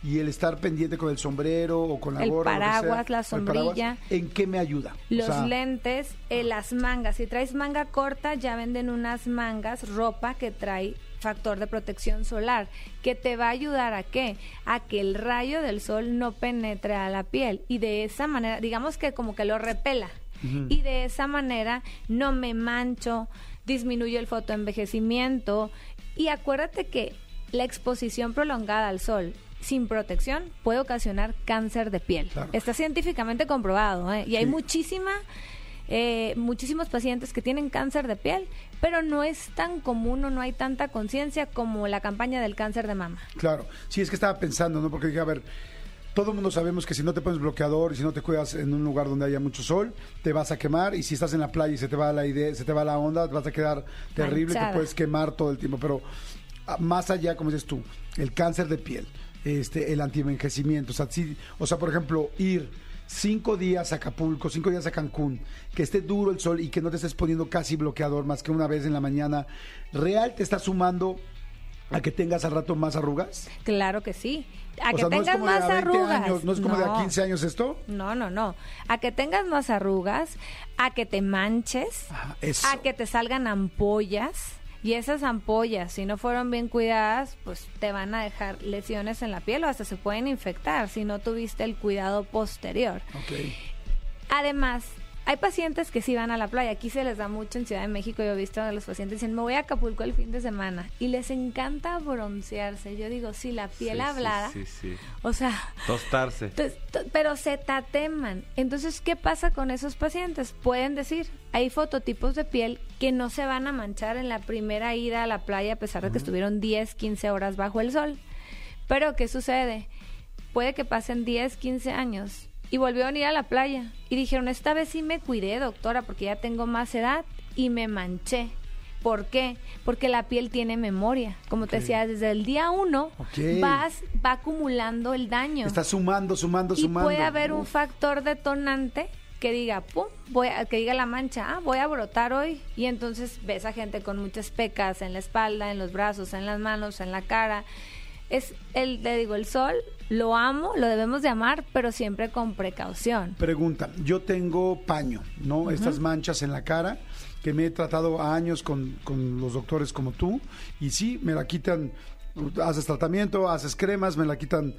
Speaker 1: y el estar pendiente con el sombrero o con la
Speaker 8: El
Speaker 1: gorra. sea,
Speaker 8: paraguas, la
Speaker 1: paraguas,
Speaker 8: sombrilla.
Speaker 1: ¿En qué me ayuda? O
Speaker 8: Los
Speaker 1: sea,
Speaker 8: lentes, eh, las mangas. Si traes manga corta, ya venden unas mangas, ropa que trae factor de protección solar, que te va a ayudar a qué? A que el rayo del sol no penetre a la piel y de esa manera, digamos que como que lo repela. Y de esa manera no me mancho, disminuye el fotoenvejecimiento y acuérdate que la exposición prolongada al sol sin protección puede ocasionar cáncer de piel.
Speaker 1: Claro.
Speaker 8: Está científicamente comprobado, ¿eh? Y hay muchísima, eh, muchísimos pacientes que tienen cáncer de piel, pero no es tan común o no hay tanta conciencia como la campaña del cáncer de mama.
Speaker 1: Claro, sí, es que estaba pensando, ¿no? Porque dije, a ver, todo el mundo sabemos que si no te pones bloqueador y si no te cuidas en un lugar donde haya mucho sol, te vas a quemar y si estás en la playa y se te va la idea, se te va la onda, te vas a quedar terrible,
Speaker 8: Manchada.
Speaker 1: te puedes quemar todo el tiempo, pero ah, más allá, como dices tú, el cáncer de piel, este, el antienvejecimiento, o sea, sí, o sea, por ejemplo, ir cinco días a Acapulco, cinco días a Cancún, que esté duro el sol y que no te estés poniendo casi bloqueador más que una vez en la mañana, ¿real te está sumando a que tengas al rato más arrugas?
Speaker 8: Claro que sí. A
Speaker 1: o
Speaker 8: que
Speaker 1: sea,
Speaker 8: tengas más
Speaker 1: a 20
Speaker 8: arrugas.
Speaker 1: años, no es como de a 15 años esto.
Speaker 8: No, no, no. A que tengas más arrugas, a que te manches, a que te salgan ampollas. Y esas ampollas, si no fueron bien cuidadas, pues te van a dejar lesiones en la piel o hasta se pueden infectar si no tuviste el cuidado posterior. Además, hay pacientes que sí van a la playa. Aquí se les da mucho en Ciudad de México. Yo he visto a los pacientes dicen, me voy a Acapulco el fin de semana. Y les encanta broncearse. Yo digo, sí, la piel
Speaker 3: Sí,
Speaker 8: hablada.
Speaker 3: Sí, sí.
Speaker 8: O sea,
Speaker 3: Tostarse.
Speaker 8: pero se tateman. Entonces, ¿qué pasa con esos pacientes? Pueden decir, hay fototipos de piel que no se van a manchar en la primera ida a la playa a pesar de que estuvieron 10, 15 horas bajo el sol. Pero, ¿qué sucede? Puede que pasen 10, 15 años y volvieron a ir a la playa y dijeron, esta vez sí me cuidé, doctora, porque ya tengo más edad y me manché. ¿Por qué? Porque la piel tiene memoria. Como te decía, desde el día uno vas, va acumulando el daño.
Speaker 1: Está sumando, sumando,
Speaker 8: y
Speaker 1: sumando.
Speaker 8: puede haber un factor detonante que diga, pum, voy a, que diga la mancha, ah, voy a brotar hoy. Y entonces ves a gente con muchas pecas en la espalda, en los brazos, en las manos, en la cara. Es el, te digo, el sol, lo amo, lo debemos de amar, pero siempre con precaución.
Speaker 1: Pregunta, yo tengo paño, ¿no? Estas manchas en la cara que me he tratado a años con, con los doctores como tú y sí, me la quitan, haces tratamiento, haces cremas, me la quitan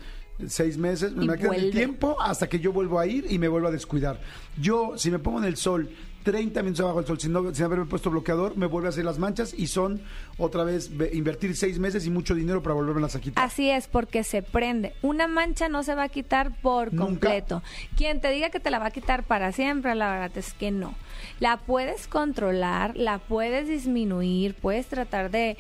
Speaker 1: seis meses, me la quitan el tiempo hasta que yo vuelvo a ir y me vuelvo a descuidar. Yo, si me pongo en el sol 30 minutos abajo del sol sin, no- sin haberme puesto bloqueador, me vuelve a hacer las manchas y son otra vez ve- invertir seis meses y mucho dinero para volverme a quitar.
Speaker 8: Así es, porque se prende. Una mancha no se va a quitar por
Speaker 1: Nunca.
Speaker 8: completo. Quien te diga que te la va a quitar para siempre, la verdad es que no. La puedes controlar, la puedes disminuir, puedes tratar de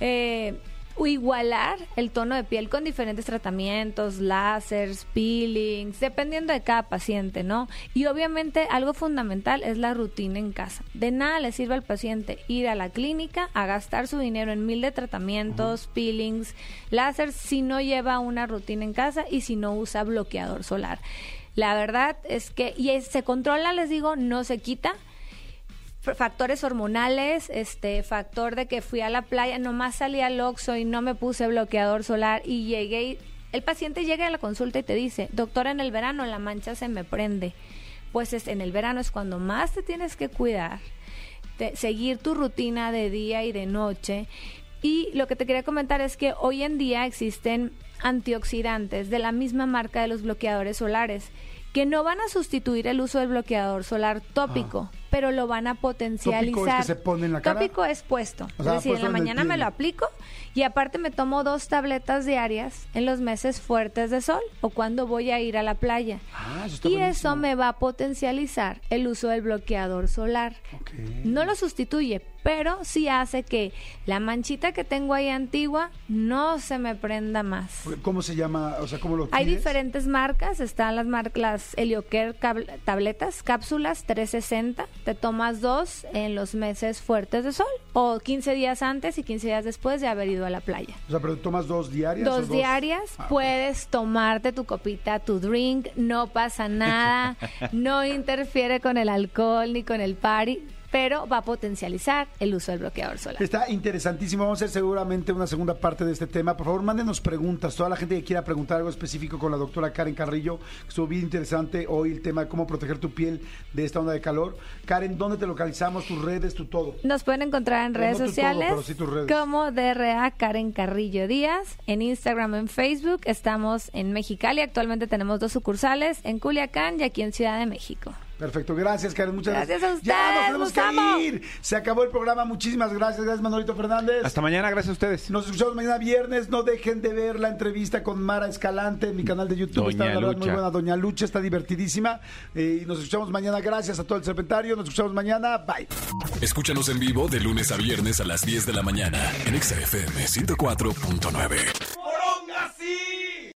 Speaker 8: eh, igualar el tono de piel con diferentes tratamientos, láseres, peelings, dependiendo de cada paciente, ¿no? Y obviamente algo fundamental es la rutina en casa. De nada le sirve al paciente ir a la clínica a gastar su dinero en mil de tratamientos, peelings, láser, si no lleva una rutina en casa y si no usa bloqueador solar. La verdad es que, y se controla, les digo, no se quita factores hormonales, este factor de que fui a la playa, nomás salí al Oxxo y no me puse bloqueador solar y llegué y el paciente llega a la consulta y te dice, doctora, en el verano la mancha se me prende. Pues es, en el verano es cuando más te tienes que cuidar, seguir tu rutina de día y de noche. Y lo que te quería comentar es que hoy en día existen antioxidantes de la misma marca de los bloqueadores solares que no van a sustituir el uso del bloqueador solar tópico, pero lo van a potencializar.
Speaker 1: ¿Tópico es que se pone en la cara?
Speaker 8: Tópico es puesto.
Speaker 1: O sea,
Speaker 8: es decir, en
Speaker 1: puesto
Speaker 8: la
Speaker 1: en
Speaker 8: mañana me lo aplico y aparte me tomo dos tabletas diarias en los meses fuertes de sol o cuando voy a ir a la playa.
Speaker 1: Ah, eso está
Speaker 8: y
Speaker 1: buenísimo.
Speaker 8: eso me va a potencializar el uso del bloqueador solar.
Speaker 1: Ok.
Speaker 8: No lo sustituye, pero sí hace que la manchita que tengo ahí antigua no se me prenda más.
Speaker 1: ¿Cómo se llama? O sea, ¿cómo lo
Speaker 8: Hay
Speaker 1: pides?
Speaker 8: diferentes marcas, están las marcas Heliocare cab- tabletas, cápsulas 360, te tomas dos en los meses fuertes de sol o 15 días antes y 15 días después de haber ido a la playa.
Speaker 1: O sea, pero tomas dos diarias. o
Speaker 8: Dos diarias,
Speaker 1: Ah,
Speaker 8: puedes tomarte tu copita, tu drink, no pasa nada, [laughs] no interfiere con el alcohol ni con el party, pero va a potencializar el uso del bloqueador solar.
Speaker 1: Está interesantísimo. Vamos a hacer seguramente una segunda parte de este tema. Por favor, mándenos preguntas. Toda la gente que quiera preguntar algo específico con la doctora Karen Carrillo. Estuvo bien interesante hoy el tema de cómo proteger tu piel de esta onda de calor. Karen, ¿dónde te localizamos? Tus redes, tu todo.
Speaker 8: Nos pueden encontrar en
Speaker 1: Pero
Speaker 8: redes
Speaker 1: no todo,
Speaker 8: sociales
Speaker 1: sí redes.
Speaker 8: como DRA Karen Carrillo Díaz, en Instagram, en Facebook. Estamos en Mexicali. Actualmente tenemos dos sucursales en Culiacán y aquí en Ciudad de México.
Speaker 1: Perfecto, gracias Karen, muchas
Speaker 8: Gracias
Speaker 1: gracias.
Speaker 8: a
Speaker 1: Ya nos
Speaker 8: ustedes,
Speaker 1: tenemos
Speaker 8: los
Speaker 1: que
Speaker 8: amo.
Speaker 1: ir. Se acabó el programa, muchísimas gracias. Gracias Manolito Fernández.
Speaker 3: Hasta mañana, gracias a ustedes.
Speaker 1: Nos escuchamos mañana viernes. No dejen de ver la entrevista con Mara Escalante en mi canal de YouTube.
Speaker 3: Doña
Speaker 1: está la verdad muy buena. Doña Lucha está divertidísima. Eh, y nos escuchamos mañana. Gracias a todo el serpentario. Nos escuchamos mañana. Bye.
Speaker 2: Escúchanos en vivo de lunes a viernes a las 10 de la mañana en Exa FM 104.9.